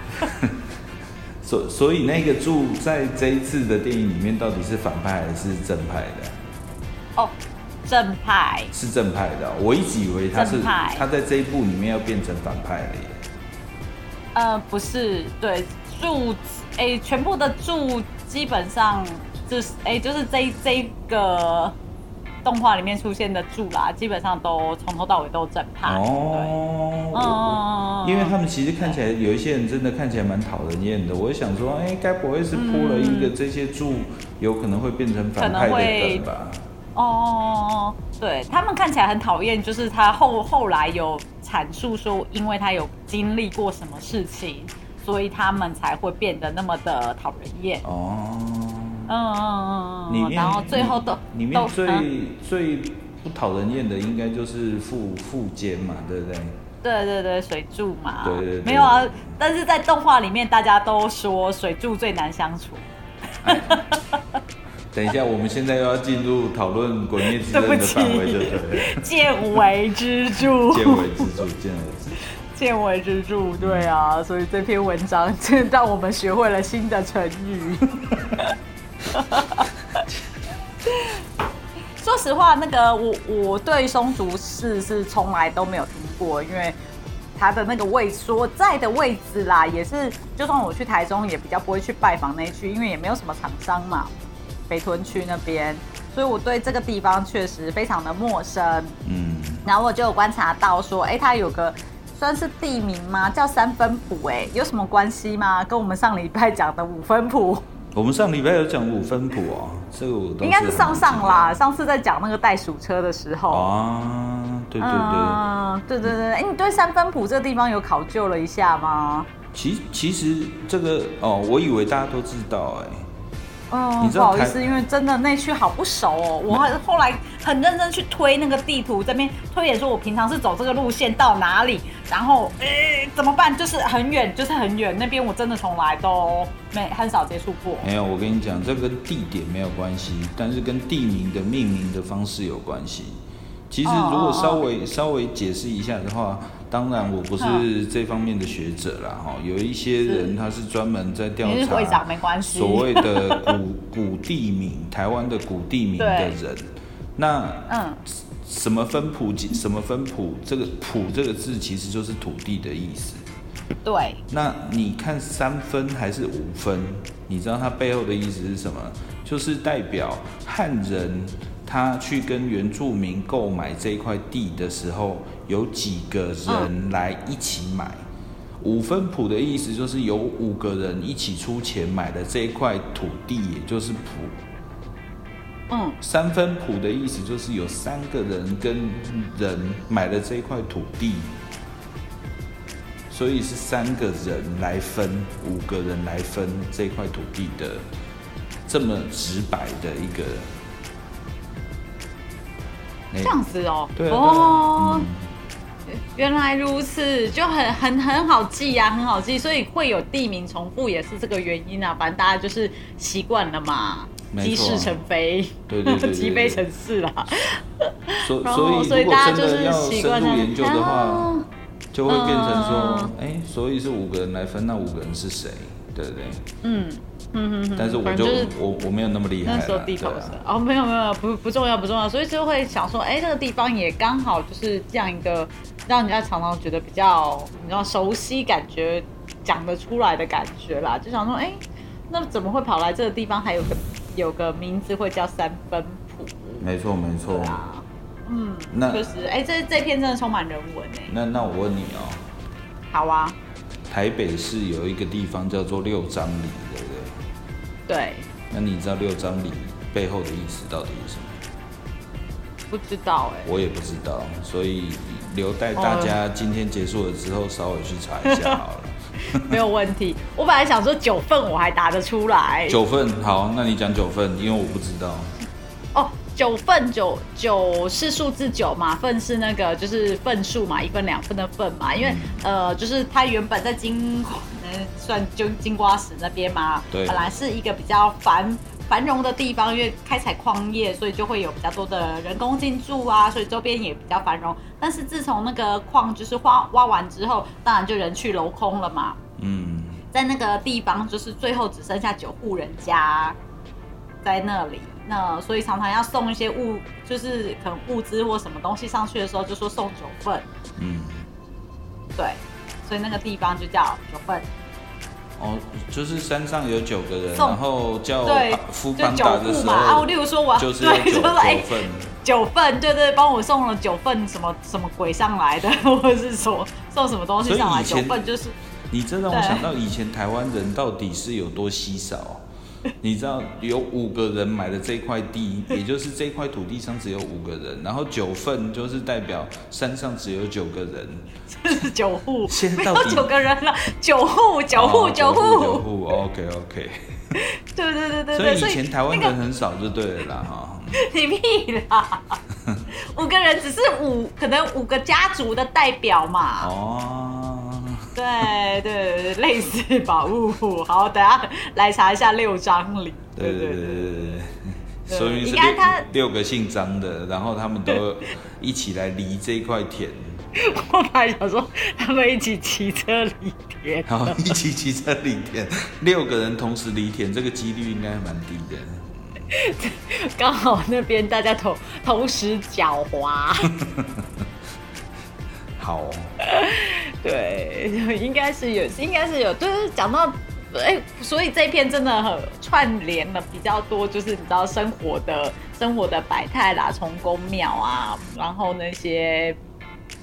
S2: 所所以那个柱在这一次的电影里面到底是反派还是正派的？
S1: 哦，正派
S2: 是正派的。我一直以为他是他在这一部里面要变成反派了耶。
S1: 呃，不是，对柱，哎，全部的柱基本上就是哎，就是这这个。动画里面出现的柱啦，基本上都从头到尾都正派。哦，
S2: 嗯，因为他们其实看起来有一些人真的看起来蛮讨人厌的。我想说，哎，该不会是铺了一个这些柱，有可能会变成反派的人吧？
S1: 哦，对他们看起来很讨厌，就是他后后来有阐述说，因为他有经历过什么事情，所以他们才会变得那么的讨人厌。哦。嗯嗯嗯嗯，然后最后都
S2: 里面最最不讨人厌的应该就是副副监嘛，对不对？
S1: 对对对，水柱嘛，
S2: 对对，
S1: 没有啊，但是在动画里面大家都说水柱最难相处。
S2: 等一下，我们现在又要进入讨论鬼灭之刃的范围，对不对？
S1: 见微知著，
S2: 见微知著，见微知著，
S1: 见微知著，对啊，所以这篇文章真让我们学会了新的成语。说实话，那个我我对松竹市是从来都没有听过，因为它的那个位所在的位置啦，也是就算我去台中，也比较不会去拜访那区，因为也没有什么厂商嘛，北屯区那边，所以我对这个地方确实非常的陌生。嗯，然后我就有观察到说，哎，它有个算是地名吗？叫三分埔，哎，有什么关系吗？跟我们上礼拜讲的五分埔？
S2: 我们上礼拜有讲五分谱哦，这个我
S1: 应该是上上啦。上次在讲那个袋鼠车的时候
S2: 啊，对对对，
S1: 对对对。哎，你对三分谱这个地方有考究了一下吗？
S2: 其其实这个哦，我以为大家都知道哎，
S1: 嗯，
S2: 你知道
S1: 不好意思，因为真的那区好不熟哦。我还后来很认真去推那个地图，这边推演说我平常是走这个路线到哪里，然后诶、怎么办？就是很远，就是很远，那边我真的从来都没很少接触过。
S2: 没有，我跟你讲，这跟地点没有关系，但是跟地名的命名的方式有关系。其实如果稍微稍微解释一下的话，当然我不是这方面的学者啦，哈，有一些人他是专门在调查所谓的古 古地名，台湾的古地名的人，那
S1: 嗯，
S2: 什么分谱什么分谱，这个谱这个字其实就是土地的意思。
S1: 对，
S2: 那你看三分还是五分？你知道它背后的意思是什么？就是代表汉人他去跟原住民购买这块地的时候，有几个人来一起买。五分谱的意思就是有五个人一起出钱买的这一块土地，也就是谱。
S1: 嗯，
S2: 三分谱的意思就是有三个人跟人买了这一块土地，所以是三个人来分，五个人来分这块土地的，这么直白的一个。哎
S1: 这样子哦。
S2: 对啊，对啊
S1: 哦，
S2: 嗯，
S1: 原来如此，就很很很好记呀、很好记，所以会有地名重复也是这个原因啊。反正大家就是习惯了嘛，
S2: 没错
S1: 积事成非，
S2: 对对对对对
S1: 积悲 成事啦。
S2: 所
S1: 所以
S2: 所以
S1: 大家就是习惯了
S2: 研究的话
S1: 啊，
S2: 就会变成说
S1: 嗯，
S2: 哎，所以是五个人来分，那五个人是谁？对不对？
S1: 嗯嗯嗯，
S2: 但是我就
S1: 就是
S2: 我我没有那么厉害，
S1: 那时候地头
S2: 对啊
S1: 哦，没有没有不不重要不重要，所以就会想说，哎、这个地方也刚好就是这样一个让人家常常觉得比较你知道熟悉感觉讲得出来的感觉啦，就想说，哎、那怎么会跑来这个地方？还有个有个名字会叫三分谱？
S2: 没错没错。
S1: 啊，嗯，
S2: 那
S1: 确实，哎、这这篇真的充满人文哎、
S2: 那那我问你哦，
S1: 好啊，
S2: 台北市有一个地方叫做六张里，对那你知道六张里背后的意思到底是什么？
S1: 不知道哎、
S2: 我也不知道，所以留待大家今天结束了之后稍微去查一下好了。
S1: 没有问题。我本来想说九份我还答得出来，
S2: 九份，好，那你讲九份，因为我不知道。
S1: 哦，九份九九是数字九嘛，份是那个就是份数嘛，一份两份的份嘛。因为、呃，就是它原本在金呃算就金瓜石那边嘛，
S2: 对
S1: 本来是一个比较繁繁荣的地方，因为开采矿业，所以就会有比较多的人工进驻啊，所以周边也比较繁荣。但是自从那个矿就是挖挖完之后，当然就人去楼空了嘛。
S2: 嗯，
S1: 在那个地方，就是最后只剩下九户人家在那里。那所以常常要送一些物，就是可能物资或什么东西上去的时候，就说送九份。
S2: 嗯，
S1: 对，所以那个地方就叫九份。
S2: 哦，就是山上有九个人，然后叫
S1: 对，
S2: 夫
S1: 就九
S2: 邦达的时
S1: 户嘛。啊，例，如说我
S2: 就是
S1: 对，
S2: 九
S1: 就是哎
S2: 九份。
S1: 九份，对对，帮我送了九份什么什么鬼上来的，或者是说送什么东西上来，九份就是
S2: 你这让我想到以前台湾人到底是有多稀少。你知道有五个人买了这块地，也就是这块土地上只有五个人，然后九份就是代表山上只有九个人。
S1: 就是九户，没
S2: 现在到底
S1: 有九个人了，九户九户九户
S2: 九
S1: 户，
S2: 户，OK OK。
S1: 对对对对对，
S2: 所以以前台湾人很少就对了啦哈。
S1: 你屁啦！五个人只是五，可能五个家族的代表嘛。
S2: 哦，
S1: 对对，类似吧。呜，好，等下来查一下六张里。
S2: 对对对对对对，所以是
S1: 应该他
S2: 六六个姓张的，然后他们都一起来犁这块田，
S1: 我本来想说他们一起骑车犁田，
S2: 然后一起骑车犁田，六个人同时犁田，这个几率应该蛮低的。
S1: 刚好那边大家同同时狡猾。
S2: 好，
S1: 对，应该是有，应该是有。就是讲到，哎、所以这一篇真的很串联了比较多，就是你知道生活的生活的百态啦，从宫庙啊，然后那些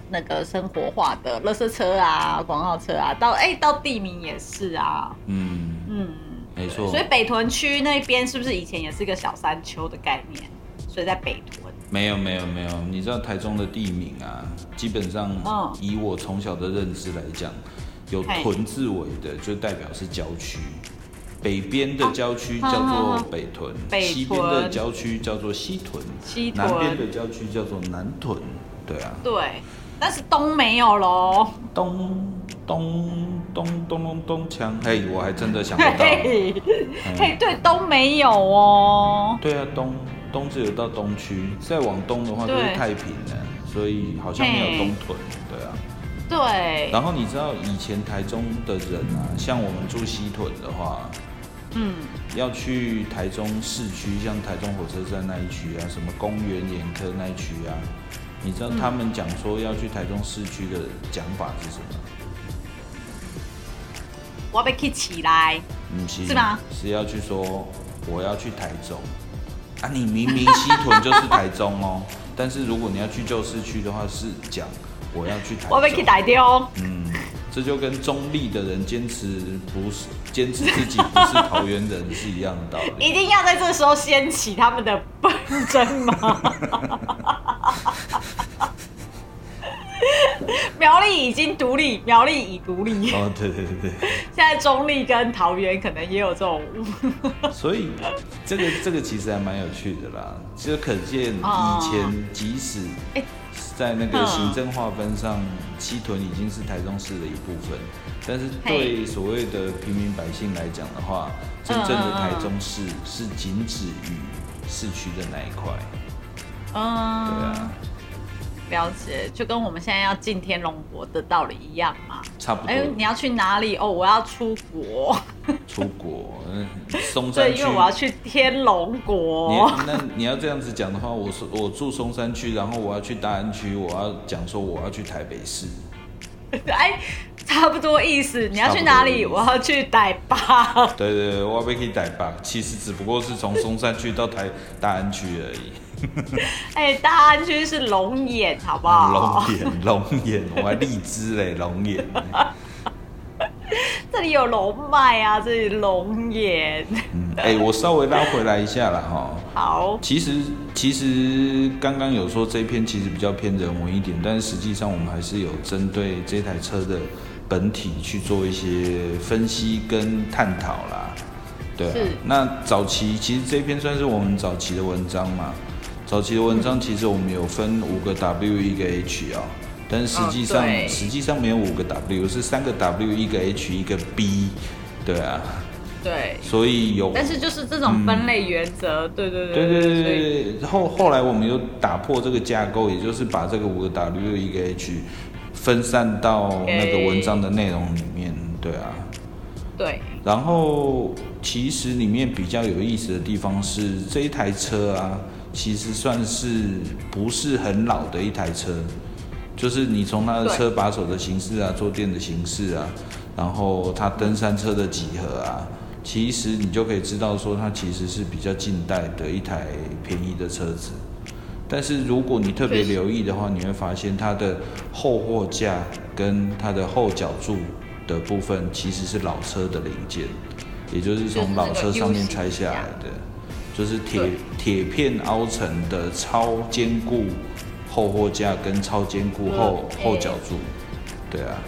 S1: 那个生活化的垃圾车啊、广告车啊，到哎、到地名也是啊，
S2: 嗯，
S1: 嗯，
S2: 没错
S1: 所以北屯区那边是不是以前也是个小山丘的概念？所以在北屯。
S2: 没有没有没有，你知道台中的地名啊，基本上
S1: 嗯
S2: 以我从小的认知来讲，有屯字尾的就代表是郊区，北边的郊区叫做北屯，
S1: 北
S2: 西边的郊区叫做西屯，
S1: 西
S2: 南边的郊区叫做南屯。对啊，
S1: 对，但是东没有喽。
S2: 东咚咚咚咚咚锵，嘿，我还真的想不到。
S1: 嘿，对，都没有哦。
S2: 对啊，东东只有到东区，再往东的话就是太平了，所以好像没有东屯。对啊。
S1: 对，
S2: 然后你知道以前台中的人啊，像我们住西屯的话，
S1: 嗯，
S2: 要去台中市区，像台中火车站那一区啊，什么公园眼科那一区啊，你知道他们讲说要去台中市区的讲法是什么？
S1: 我要被 k 起来。
S2: 嗯，是
S1: 是吗
S2: 是要去说我要去台中啊，你明明西屯就是台中哦，但是如果你要去旧市区的话，是讲我要去台中。
S1: 我要去台中。
S2: 嗯，这就跟中立的人坚持不是坚持自己不是桃园人是一样的道理。
S1: 一定要在这时候掀起他们的纷争吗？苗栗已经独立，苗栗已独立，
S2: 哦，对对对对。
S1: 现在中立跟桃园可能也有这种，
S2: 对，所以这个这个其实还蛮有趣的啦，就可见
S1: 哦
S2: 以前即使
S1: 哎。
S2: 在那个
S1: 嗯
S2: 行政划分上，七屯已经是台中市的一部分，但是对所谓的平民百姓来讲的话，真正的台中市是仅止于市区的那一块，
S1: 嗯，
S2: 对啊，
S1: 了解，就跟我们现在要进天龙国的道理一样嘛。
S2: 差不多
S1: 哎、。你要去哪里？哦，我要出国，
S2: 出国，嗯，松山
S1: 对，因为我要去天龙
S2: 你
S1: 国。
S2: 那你要这样子讲的话，我说我住松山区，然后我要去大安区，我要讲说我要去台北市，
S1: 哎，差不多意思。你要去哪里？我要去台北。
S2: 对对对，我要被可以台北，其实只不过是从松山区到台大安区而已。
S1: 哎，大安区是龙眼，好不好？
S2: 龙眼，龙眼，我还荔枝嘞，龙眼。
S1: 这里有龙脉啊，这里龙眼。
S2: 嗯，哎、我稍微拉回来一下了哈。
S1: 好，
S2: 其实其实刚刚有说这篇其实比较偏人文一点，但是实际上我们还是有针对这台车的本体去做一些分析跟探讨啦。对、啊
S1: 是，
S2: 那早期其实这篇算是我们早期的文章嘛。早期的文章其实我们有分五个 W 一个 H 啊、但是实际上、
S1: 哦
S2: 实际上没有五个 W，是三个 W 一个 H 一个 B。对啊，
S1: 对。
S2: 所以有
S1: 但是就是这种分类原则，对对对
S2: 对对对对对，后后来我们又打破这个架构，也就是把这个五个 W 一个 H 分散到那个文章的内容里面，对啊。
S1: 对，
S2: 然后其实里面比较有意思的地方是这一台车啊，其实算是不是很老的一台车，就是你从它的车把手的形式啊，坐垫的形式啊，然后它登山车的几何啊，其实你就可以知道说它其实是比较近代的一台便宜的车子。但是如果你特别留意的话，你会发现它的后货架跟它的后脚柱的部分其实是老车的零件，也就是从老车上面拆下来的，就是铁铁片凹成的超坚固后货架跟超坚固后
S1: 嗯
S2: 后脚柱，对啊，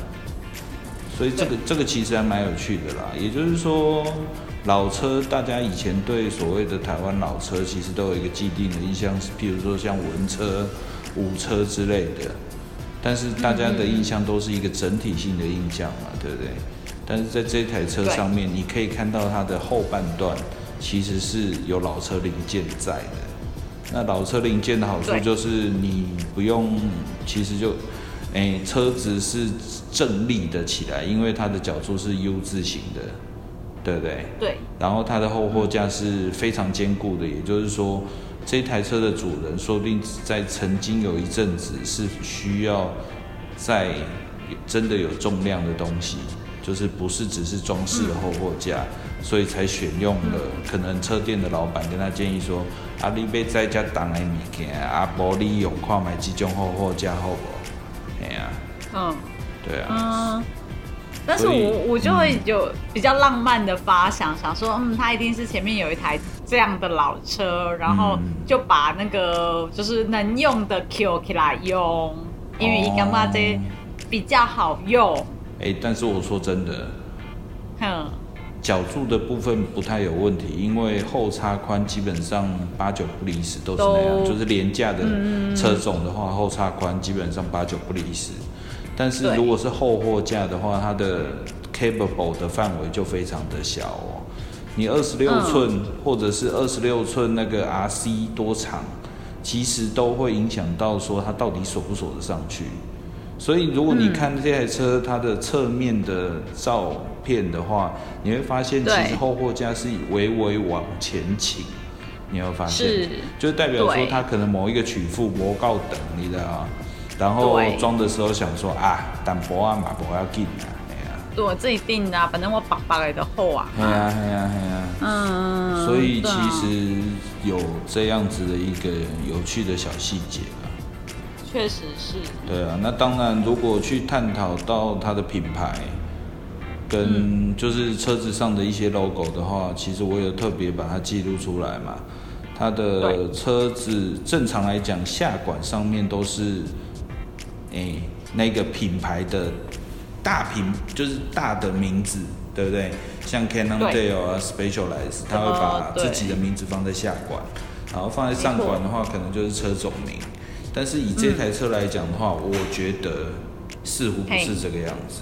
S2: 所以这个这个其实还蛮有趣的啦。也就是说，老车大家以前对所谓的台湾老车，其实都有一个既定的印象，是譬如说像文车、武车之类的。但是大家的印象都是一个整体性的印象嘛，对不对？但是在这台车上面，你可以看到它的后半段其实是有老车零件在的。那老车零件的好处就是你不用，其实就，哎、车子是正立的起来，因为它的脚柱是 U 字形的，对不对？
S1: 对，
S2: 然后它的后货架是非常坚固的，也就是说，这台车的主人说不定在曾经有一阵子是需要在真的有重量的东西，就是不是只是装饰的后货架，所以才选用了。可能车店的老板跟他建议说：“啊，你要在家当的物件，啊，无你用看买几种后货架好不？”哎呀、
S1: 嗯
S2: 对啊，
S1: 嗯。但是我我就会有比较浪漫的发想，想说，嗯，他一定是前面有一台这样的老车，然后
S2: 嗯
S1: 就把那个就是能用的 Q 起来用，因为伊感觉这比较好用。
S2: 哎、但是我说真的，
S1: 哼，
S2: 角柱的部分不太有问题，因为后叉宽基本上八九不离十都是那样，就是廉价的车种的话，后叉宽基本上八九不离十。但是如果是后货架的话，它的 capable 的范围就非常的小哦。你二十六
S1: 嗯
S2: 寸或者是二十六寸那个 RC 多长，其实都会影响到说它到底锁不锁得上去。所以如果你
S1: 嗯
S2: 看这台车它的侧面的照片的话，你会发现其
S1: 对
S2: 实后货架是微微往前倾，你有没有发现？
S1: 是
S2: 就代表说
S1: 对
S2: 它可能某一个曲幅不够等，你知道吗？然后
S1: 对
S2: 装的时候想说啊，淡薄啊嘛，不要紧啊，哎呀，
S1: 对我自己定的、啊，反正我爸爸来的厚啊。
S2: 哎呀，哎呀，哎呀。
S1: 嗯，
S2: 所以其实有这样子的一个有趣的小细节啊。
S1: 确实是，
S2: 对啊，那当然，如果去探讨到它的品牌，
S1: 嗯
S2: 跟就是车子上的一些 logo 的话，其实我有特别把它记录出来嘛。它的车子正常来讲，下管上面都是，诶、那个品牌的大品，就是大的名字，对不对？像 Cannondale 啊、Specialized，它会把自己的名字放在下管，然后放在上管的话，可能就是车种名。但是以这台车来讲的话，我觉得似乎不是这个样子。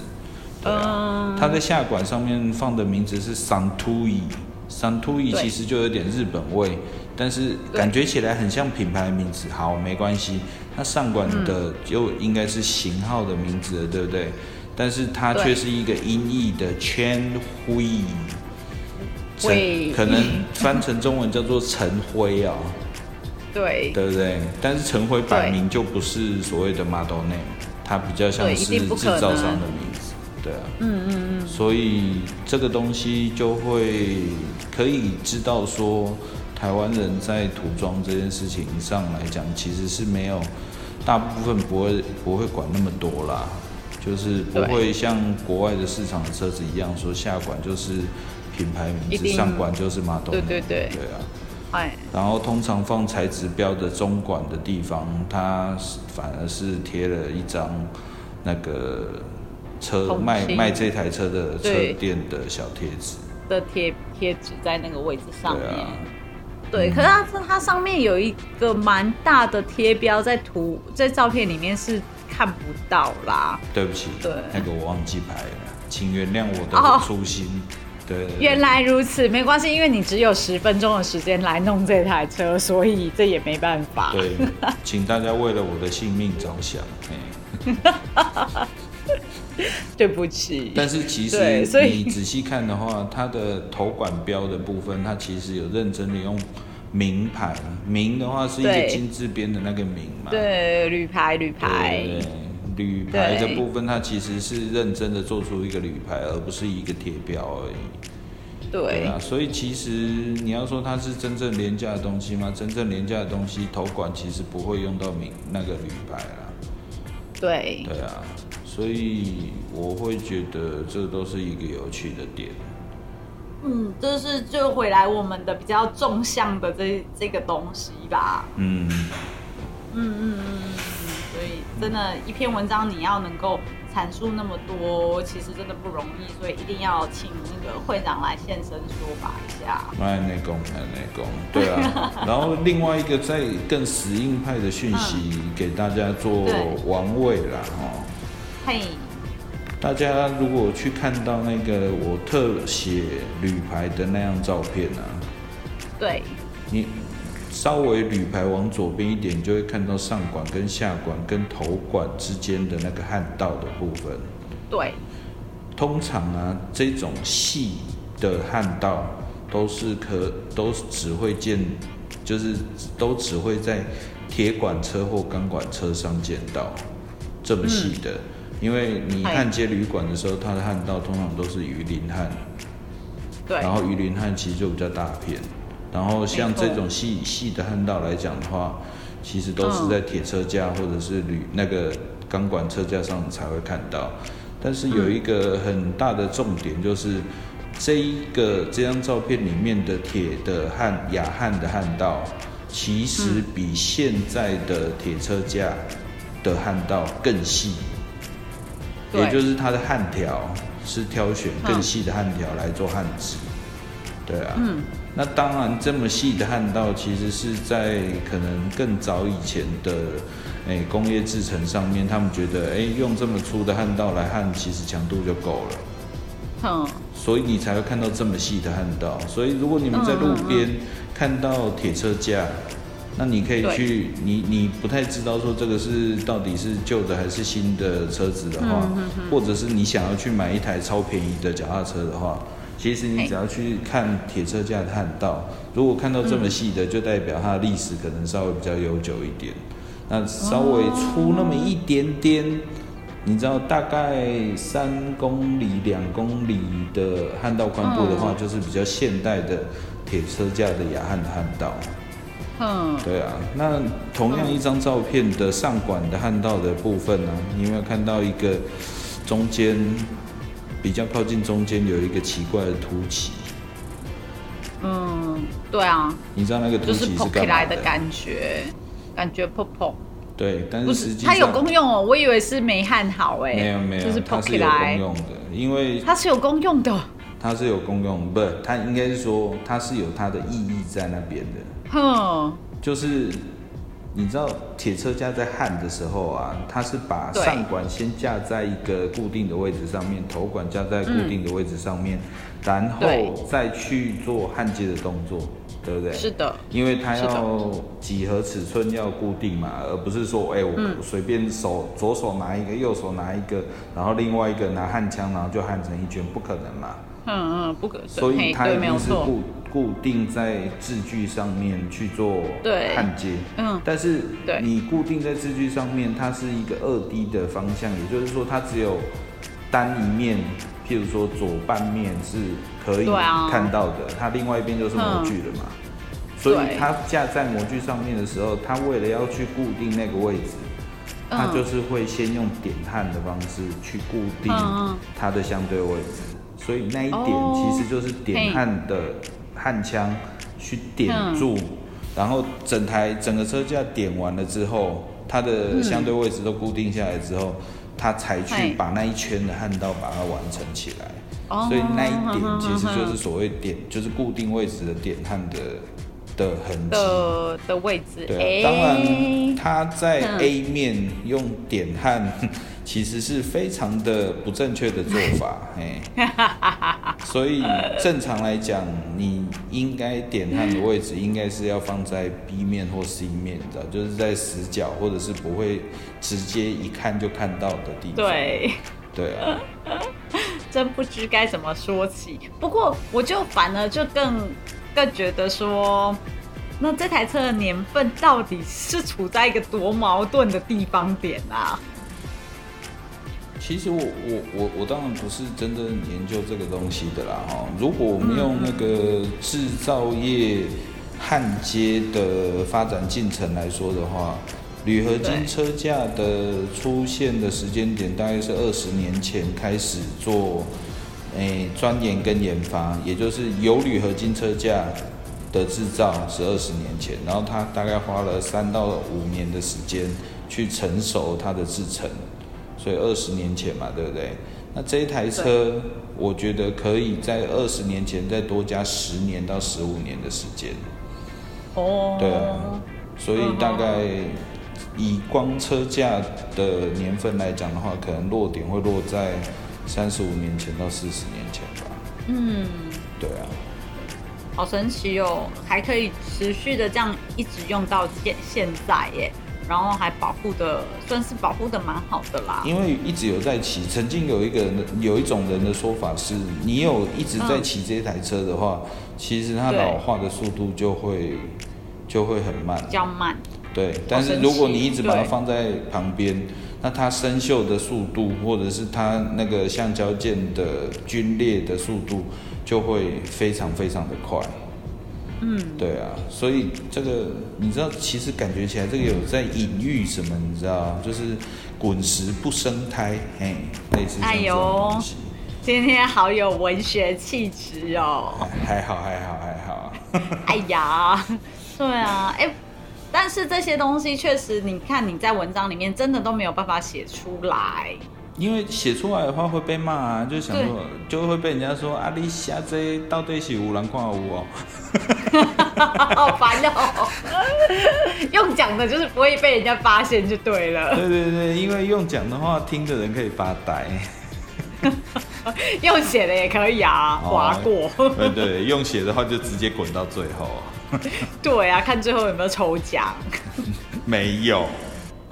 S2: 对啊，
S1: 嗯。
S2: 它在下馆上面放的名字是 Santui，Santui 其实就有点日本味，但是感觉起来很像品牌名字。好，没关系，它上管
S1: 嗯。
S2: 的就应该是型号的名字了，对不对？但是它却是一个音译的 Chen Hui，可能翻成中文叫做陈辉啊、
S1: 对。
S2: 对不对？但是陈辉摆明就不是所谓的 model name，它比较像是制造商的名字，对啊。
S1: 嗯嗯嗯，
S2: 所以这个东西就会可以知道说，台湾人在涂装这件事情上来讲，其实是没有大部分不会不会管那么多啦，就是不会像国外的市场的车子一样说下管就是品牌名字，上管就是 model，
S1: 对对对。
S2: 对啊。
S1: 哎，
S2: 然后通常放材质标的中管的地方，它是反而是贴了一张那个车卖卖这台车的车店的小贴纸。
S1: 的贴贴纸在那个位置上面。
S2: 对啊，
S1: 对，可是它它上面有一个蛮大的贴标，在图在照片里面是看不到啦。
S2: 对不起，
S1: 对
S2: 那个我忘记拍了，请原谅我
S1: 哦
S2: 的粗心。对对对
S1: 原来如此，没关系，因为你只有十分钟的时间来弄这台车，所以这也没办法。
S2: 对，请大家为了我的性命着想。哎
S1: 对不起。
S2: 但是其
S1: 对
S2: 实你仔细看的话，它的头管标的部分，它其实有认真的用名牌，名的话是一个金字边的那个名嘛。
S1: 对，铝牌，铝牌，
S2: 对铝牌的部分，它其实是认真的做出一个铝牌，而不是一个贴标而已。对
S1: 对
S2: 啊，所以其实你要说它是真正廉价的东西吗？真正廉价的东西，头管其实不会用到名那个铝牌啦。
S1: 对
S2: 对啊，所以我会觉得这都是一个有趣的点。
S1: 嗯，就是就回来我们的比较纵向的这这个东西吧。
S2: 嗯，
S1: 嗯嗯嗯所以真的，一篇文章你要能够阐述那么多，其实真的不容易，所以一定要请那个会长来现身说法一下。
S2: 卖内功，卖内功，对啊。然后另外一个再更死硬派的讯息给大家做
S1: 对
S2: 玩味啦，哦。
S1: 嘿，
S2: 大家如果去看到那个我特写铝牌的那张照片啊，
S1: 对
S2: 你稍微铝牌往左边一点，就会看到上管跟下管跟头管之间的那个焊道的部分。
S1: 对
S2: 通常啊，这种细的焊道都是可都只会见，就是都只会在铁管车或钢管车上见到这么细的。因为你焊接铝管的时候，它的焊道通常都是鱼鳞焊，
S1: 对，
S2: 然后鱼鳞焊其实就比较大片。然后像这种细细的焊道来讲的话，其实都是在铁车架或者是铝那个钢管车架上才会看到。但是有一个很大的重点就是，这一个这张照片里面的铁的焊亚焊的焊道，其实比现在的铁车架的焊道更细。
S1: 对
S2: 也就是它的焊条是挑选
S1: 嗯
S2: 更细的焊条来做焊制。对啊，
S1: 嗯，
S2: 那当然这么细的焊道，其实是在可能更早以前的诶、工业制程上面，他们觉得诶、用这么粗的焊道来焊，其实强度就够了。
S1: 嗯，
S2: 所以你才会看到这么细的焊道。所以如果你们在路边看到铁车架，那你可以去，你你不太知道说这个是到底是旧的还是新的车子的话，或者是你想要去买一台超便宜的脚踏车的话，其实你只要去看铁车架的焊道，如果看到这么细的，就代表它的历史可能稍微比较悠久一点。那稍微粗那么一点点，你知道大概三公里、两公里的焊道宽度的话，就是比较现代的铁车架的亚焊的焊道。
S1: 哼，
S2: 对啊，那同样一张照片的上管的焊道的部分呢、你有没有看到一个中间比较靠近中间有一个奇怪的凸起？
S1: 嗯，对啊，
S2: 你知道那个凸
S1: 就是
S2: 起是
S1: 膨起
S2: 干嘛的？
S1: 来的感觉，感觉破破。
S2: 对，但
S1: 不是，它有功用哦，我以为是没焊好哎，
S2: 没有没有，
S1: 就是
S2: 它是有功
S1: 膨起来，
S2: 用的，因为
S1: 它是有功用的，
S2: 它是有功用，不，它应该是说它是有它的意义在那边的，
S1: 哼，
S2: 就是你知道铁车架在焊的时候啊，它是把上管先架在一个固定的位置上面，头管架在固定的位置上面，然后再去做焊接的动作，对不对？
S1: 是的，
S2: 因为它要几何尺寸要固定嘛，而不是说，哎、我
S1: 嗯。
S2: 随便手左手拿一个，右手拿一个，然后另外一个拿焊枪，然后就焊成一圈，不可能嘛。
S1: 嗯嗯，不可
S2: 所以它一定是固固定在字距上面去做
S1: 对。
S2: 焊接。
S1: 嗯，
S2: 但是你固定在字距上面，它是一个二 D 的方向，也就是说它只有单一面，譬如说左半面是可以看到的，它另外一边就是模具了嘛。所以它架在模具上面的时候，它为了要去固定那个位置，它
S1: 嗯
S2: 就是会先用点焊的方式去固定它的相对位置，所以那一点
S1: 哦。
S2: 其实就是点焊的焊枪去点住，
S1: 嗯
S2: 然后整台整个车架点完了之后，它的相对位置都固定下来之后，它才去把那一圈的焊道把它完成起来。
S1: 哦
S2: 所以那一点其实就是所谓点，就是固定位置的点焊的的痕迹。
S1: 的的位置，
S2: 对啊，当然
S1: 哎
S2: 它在
S1: 嗯。
S2: A 面用点焊，其实是非常的不正确的做法，嘿。所以正常来讲，你应该点焊的位置应该是要放在 B 面或 C 面，你知道，就是在死角或者是不会直接一看就看到的地方。
S1: 对。
S2: 对啊，
S1: 真不知该怎么说起。不过我就反而就更更觉得说，那这台车的年份到底是处在一个多矛盾的地方点啊？
S2: 其实我我我我当然不是真的研究这个东西的啦哈。如果我们用那个制造业焊接的发展进程来说的话，铝合金车架的出现的时间点大概是二十年前开始做诶钻研跟研发，也就是有铝合金车架的制造是二十年前，然后它大概花了三到五年的时间去成熟它的制成。所以二十年前嘛，对不对？那这一台车，我觉得可以在二十年前再多加十年到十五年的时间。
S1: 哦，
S2: 对啊，所以大概以光车价的年份来讲的话，可能落点会落在三十五年前到四十年前吧。
S1: 嗯，
S2: 对啊，
S1: 好神奇哦，还可以持续的这样一直用到现现在耶，然后还保护的算是保护的蛮好的啦。
S2: 因为一直有在骑，曾经有一个有一种人的说法是，你有一直在骑这台车的话，其实它老化的速度就会就会很慢。
S1: 比较慢，
S2: 对，但是如果你一直把它放在旁边，那它生锈的速度，或者是它那个橡胶件的皲裂的速度，就会非常非常的快。
S1: 嗯，
S2: 对啊，所以这个你知道，其实感觉起来这个有在隐喻什么，你知道，就是滚石不生胎，嘿，类似这
S1: 哎呦。今天好有文学气质哦。
S2: 还好还好还好，
S1: 哎呀，对啊，哎、但是这些东西确实，你看你在文章里面真的都没有办法写出来。
S2: 因为写出来的话会被骂啊，就想说就会被人家说啊，你写这到底是有人看有哦。
S1: 好烦哦！用讲的就是不会被人家发现就对了。
S2: 对对对，因为用讲的话，听的人可以发呆。
S1: 用写的也可以啊，划过。
S2: 对对，用写的话就直接滚到最后。
S1: 对啊，看最后有没有抽奖。
S2: 没有。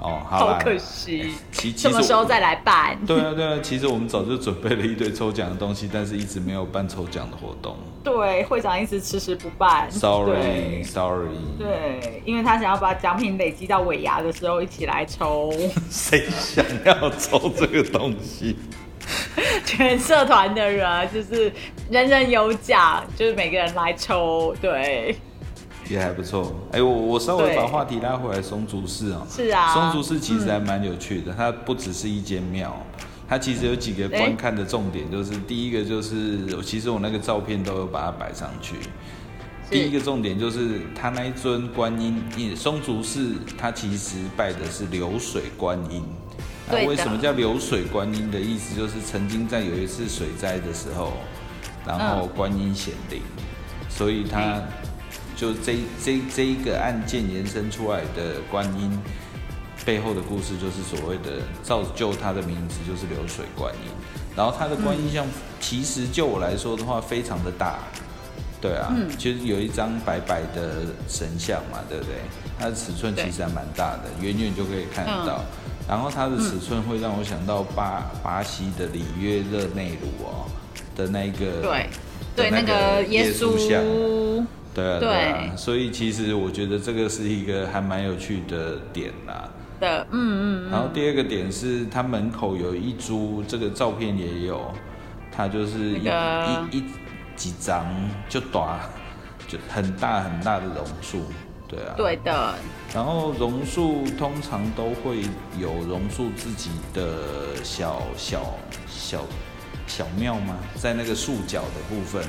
S2: 哦，
S1: 好可惜。什么时候再来办？
S2: 对啊，对啊，其实我们早就准备了一堆抽奖的东西，但是一直没有办抽奖的活动。
S1: 对，会长一直迟迟不办。
S2: Sorry，Sorry。
S1: 对，因为他想要把奖品累积到尾牙的时候一起来抽。
S2: 谁想要抽这个东西？
S1: 全社团的人就是人人有奖，就是每个人来抽。对。
S2: 也还不错，哎，我我稍微把话题拉回来，松竹寺哦，
S1: 是啊，
S2: 松竹寺其实还蛮有趣的，它不只是一间庙，它其实有几个观看的重点，就是第一个就是，其实我那个照片都有把它摆上去，第一个重点就是它那一尊观音，松竹寺它其实拜的是流水观音，那为什么叫流水观音的意思，就是曾经在有一次水灾的时候，然后观音显灵，所以它。就这这这一个案件延伸出来的观音背后的故事，就是所谓的造就他的名字就是流水观音。然后他的观音像，其实就我来说的话，非常的大，对啊，其实有一张白白的神像嘛，对不对？它的尺寸其实还蛮大的，远远就可以看得到。然后它的尺寸会让我想到巴巴西的里约热内卢哦的那个
S1: 对对那个耶稣像。
S2: 对啊，对啊，所以其实我觉得这个是一个还蛮有趣的点啦。
S1: 的，嗯嗯。
S2: 然后第二个点是，它门口有一株，这个照片也有，它就是一一一几张就短，就很大很大的榕树，对啊。
S1: 对的。
S2: 然后榕树通常都会有榕树自己的小小小小庙吗？在那个树角的部分。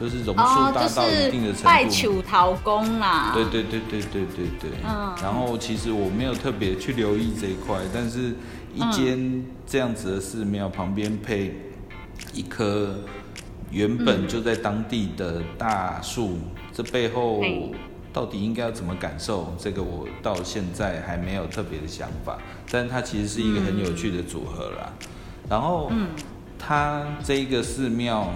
S2: 就是榕树大到一定的程度，
S1: 拜求桃公啦。
S2: 对对对对对对对。嗯。然后其实我没有特别去留意这一块，但是一间这样子的寺庙旁边配一棵原本就在当地的大树，这背后到底应该要怎么感受？这个我到现在还没有特别的想法，但是它其实是一个很有趣的组合啦。然后，嗯，它这一个寺庙。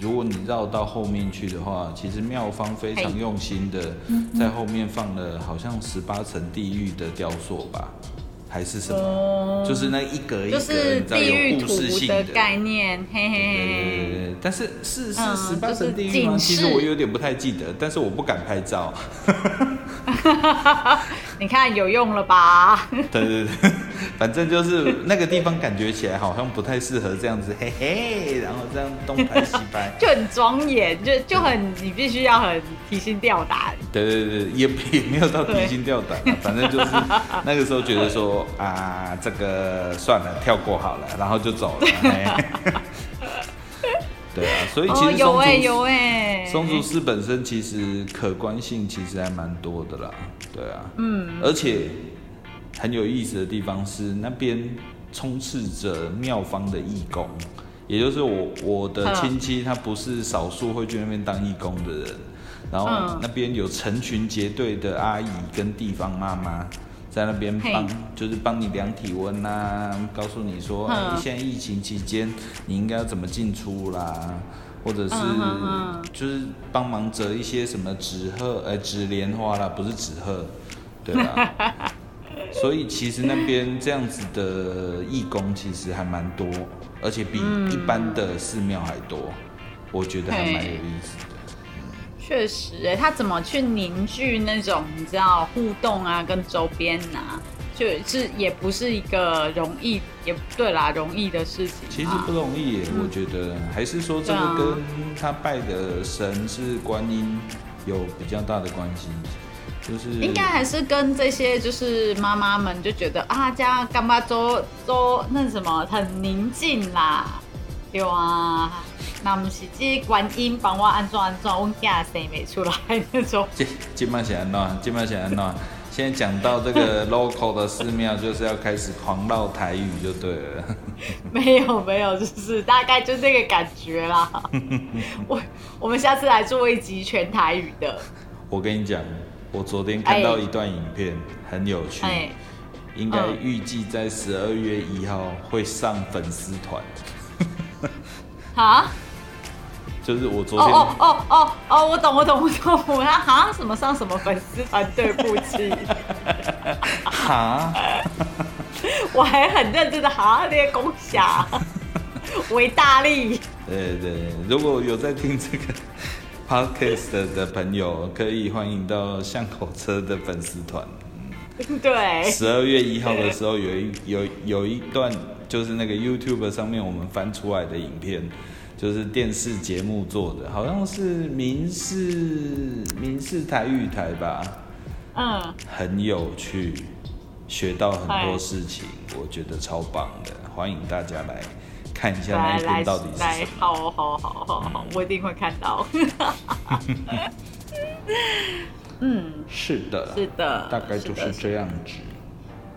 S2: 如果你绕到后面去的话，其实妙方非常用心的，在后面放了好像十八层地狱的雕塑吧，还是什么？就是那一格一格，你知道有故事性的
S1: 概念，嘿嘿
S2: 嘿。但是是是十八层地狱吗？其实我有点不太记得，但是我不敢拍照。
S1: 你看有用了吧？
S2: 对对对，反正就是那个地方感觉起来好像不太适合这样子，嘿嘿，然后这样东拍西拍，
S1: 就很庄严，就就很你必须要很提心吊胆。
S2: 对对对，也也没有到提心吊胆，反正就是那个时候觉得说啊，这个算了，跳过好了，然后就走了。对啊，所以其实
S1: 有哎有哎，
S2: 松竹寺本身其实可观性其实还蛮多的啦，对啊，嗯，而且很有意思的地方是那边充斥着妙方的义工，也就是我我的亲戚他不是少数会去那边当义工的人，然后那边有成群结队的阿姨跟地方妈妈。在那边帮，就是帮你量体温呐，告诉你说，哎，现在疫情期间你应该要怎么进出啦，或者是就是帮忙折一些什么纸鹤，呃，纸莲花啦，不是纸鹤，对吧？所以其实那边这样子的义工其实还蛮多，而且比一般的寺庙还多，我觉得还蛮有意思的。
S1: 确实，哎，他怎么去凝聚那种你知道互动啊，跟周边啊，就是也不是一个容易，也对啦，容易的事情。
S2: 其实不容易，我觉得还是说这个跟他拜的神是观音有比较大的关系，就是
S1: 应该还是跟这些就是妈妈们就觉得啊，家干巴周周那什么很宁静啦，有啊。那不是这观音帮我安装安装，我囝生没出来那种。
S2: 这这摆是安怎？这摆是安怎？现在讲到这个 local 的寺庙，就是要开始狂唠台语就对了。
S1: 没有没有，就是大概就这个感觉啦。我我们下次来做一集全台语的。
S2: 我跟你讲，我昨天看到一段影片，很有趣，
S1: 哎，
S2: 应该预计在十二月一号会上粉丝团。
S1: 好。
S2: 就是我昨
S1: 天哦哦哦哦我懂我懂我懂，我要哈什么上什么粉丝团，对不起，
S2: 哈，
S1: 我还很认真的哈那些功侠，维大力，
S2: 对对，如果有在听这个 podcast 的朋友，可以欢迎到巷口车的粉丝团，
S1: 对，
S2: 十二月一号的时候有一有有一段就是那个 YouTube 上面我们翻出来的影片。就是电视节目做的，好像是民视民视台语台吧，
S1: 嗯，
S2: 很有趣，学到很多事情，我觉得超棒的，欢迎大家来看一下那一部到底是什么。
S1: 好好好好好，我一定会看到。嗯，
S2: 是的，
S1: 是的，
S2: 大概就是这样子。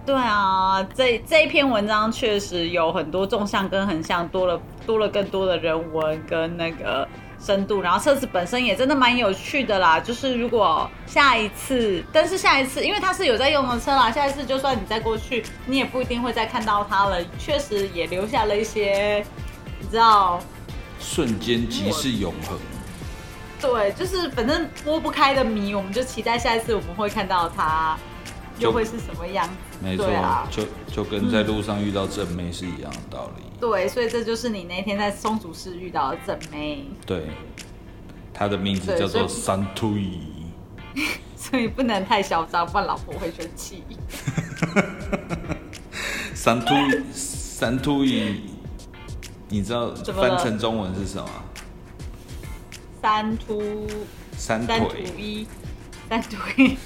S1: 对啊，这这一篇文章确实有很多纵向跟横向，多了多了更多的人文跟那个深度，然后车子本身也真的蛮有趣的啦。就是如果下一次，但是下一次，因为它是有在用的车啦，下一次就算你再过去，你也不一定会再看到它了。确实也留下了一些，你知道，
S2: 瞬间即是永恒。
S1: 对，就是反正拨不开的谜，我们就期待下一次我们会看到它。又会是什么样子？
S2: 没错，就就跟在路上遇到正妹是一样的道理。
S1: 对，所以这就是你那天在松竹市遇到的正妹。
S2: 对，她的名字叫做三兔姨。
S1: 所以不能太嚣张，不然老婆会生气。
S2: 三兔三兔姨，你知道翻成中文是什么？
S1: 三突
S2: 三腿
S1: 一三腿。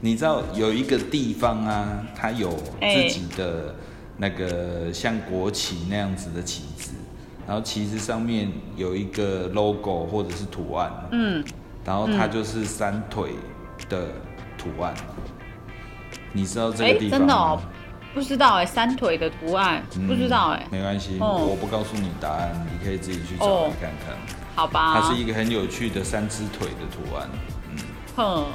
S2: 你知道有一个地方啊，它有自己的那个像国旗那样子的旗子，然后旗子上面有一个 logo 或者是图案，
S1: 嗯，
S2: 然后它就是三腿的图案。你知道这个地方？
S1: 真的哦，不知道哎，三腿的图案不知道哎，
S2: 没关系，我不告诉你答案，你可以自己去找来看看。
S1: 好吧，
S2: 它是一个很有趣的三只腿的图案，
S1: 嗯，哼。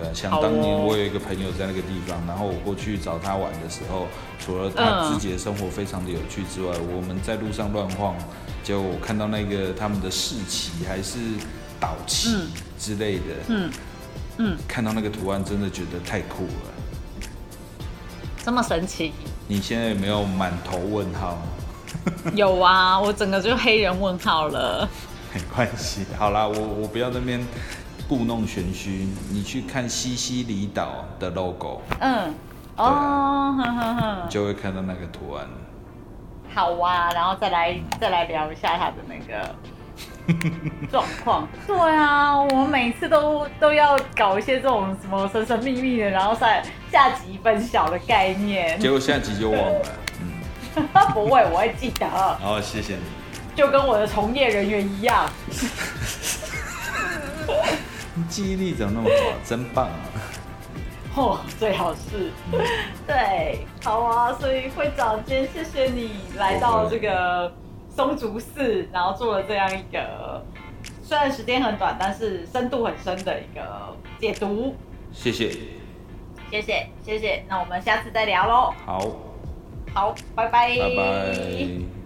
S2: 对，想当年我有一个朋友在那个地方，然后我过去找他玩的时候，除了他自己的生活非常的有趣之外，我们在路上乱晃，结果我看到那个他们的士旗还是岛旗之类的，
S1: 嗯嗯，
S2: 看到那个图案真的觉得太酷了，
S1: 这么神奇？
S2: 你现在有没有满头问号？
S1: 有啊，我整个就黑人问号了。
S2: 没关系，好啦，我我不要那边。故弄玄虚，你去看西西里岛的 logo，
S1: 嗯，哦，呵呵呵，
S2: 就会看到那个图案。
S1: 好啊，然后再来再来聊一下他的那个 状况。对啊，我每次都都要搞一些这种什么神神秘秘的，然后再下集分晓的概念。
S2: 结果下集就忘了。
S1: 嗯，不会，我会记得。
S2: 好，谢谢你。
S1: 就跟我的从业人员一样。
S2: 记忆力怎么那么好？真棒啊！
S1: 哦，最好是，对，好啊。所以会长，今天谢谢你来到这个松竹寺，然后做了这样一个虽然时间很短，但是深度很深的一个解读。
S2: 谢谢，
S1: 谢谢，谢谢。那我们下次再聊喽。
S2: 好，
S1: 好，拜拜，
S2: 拜拜。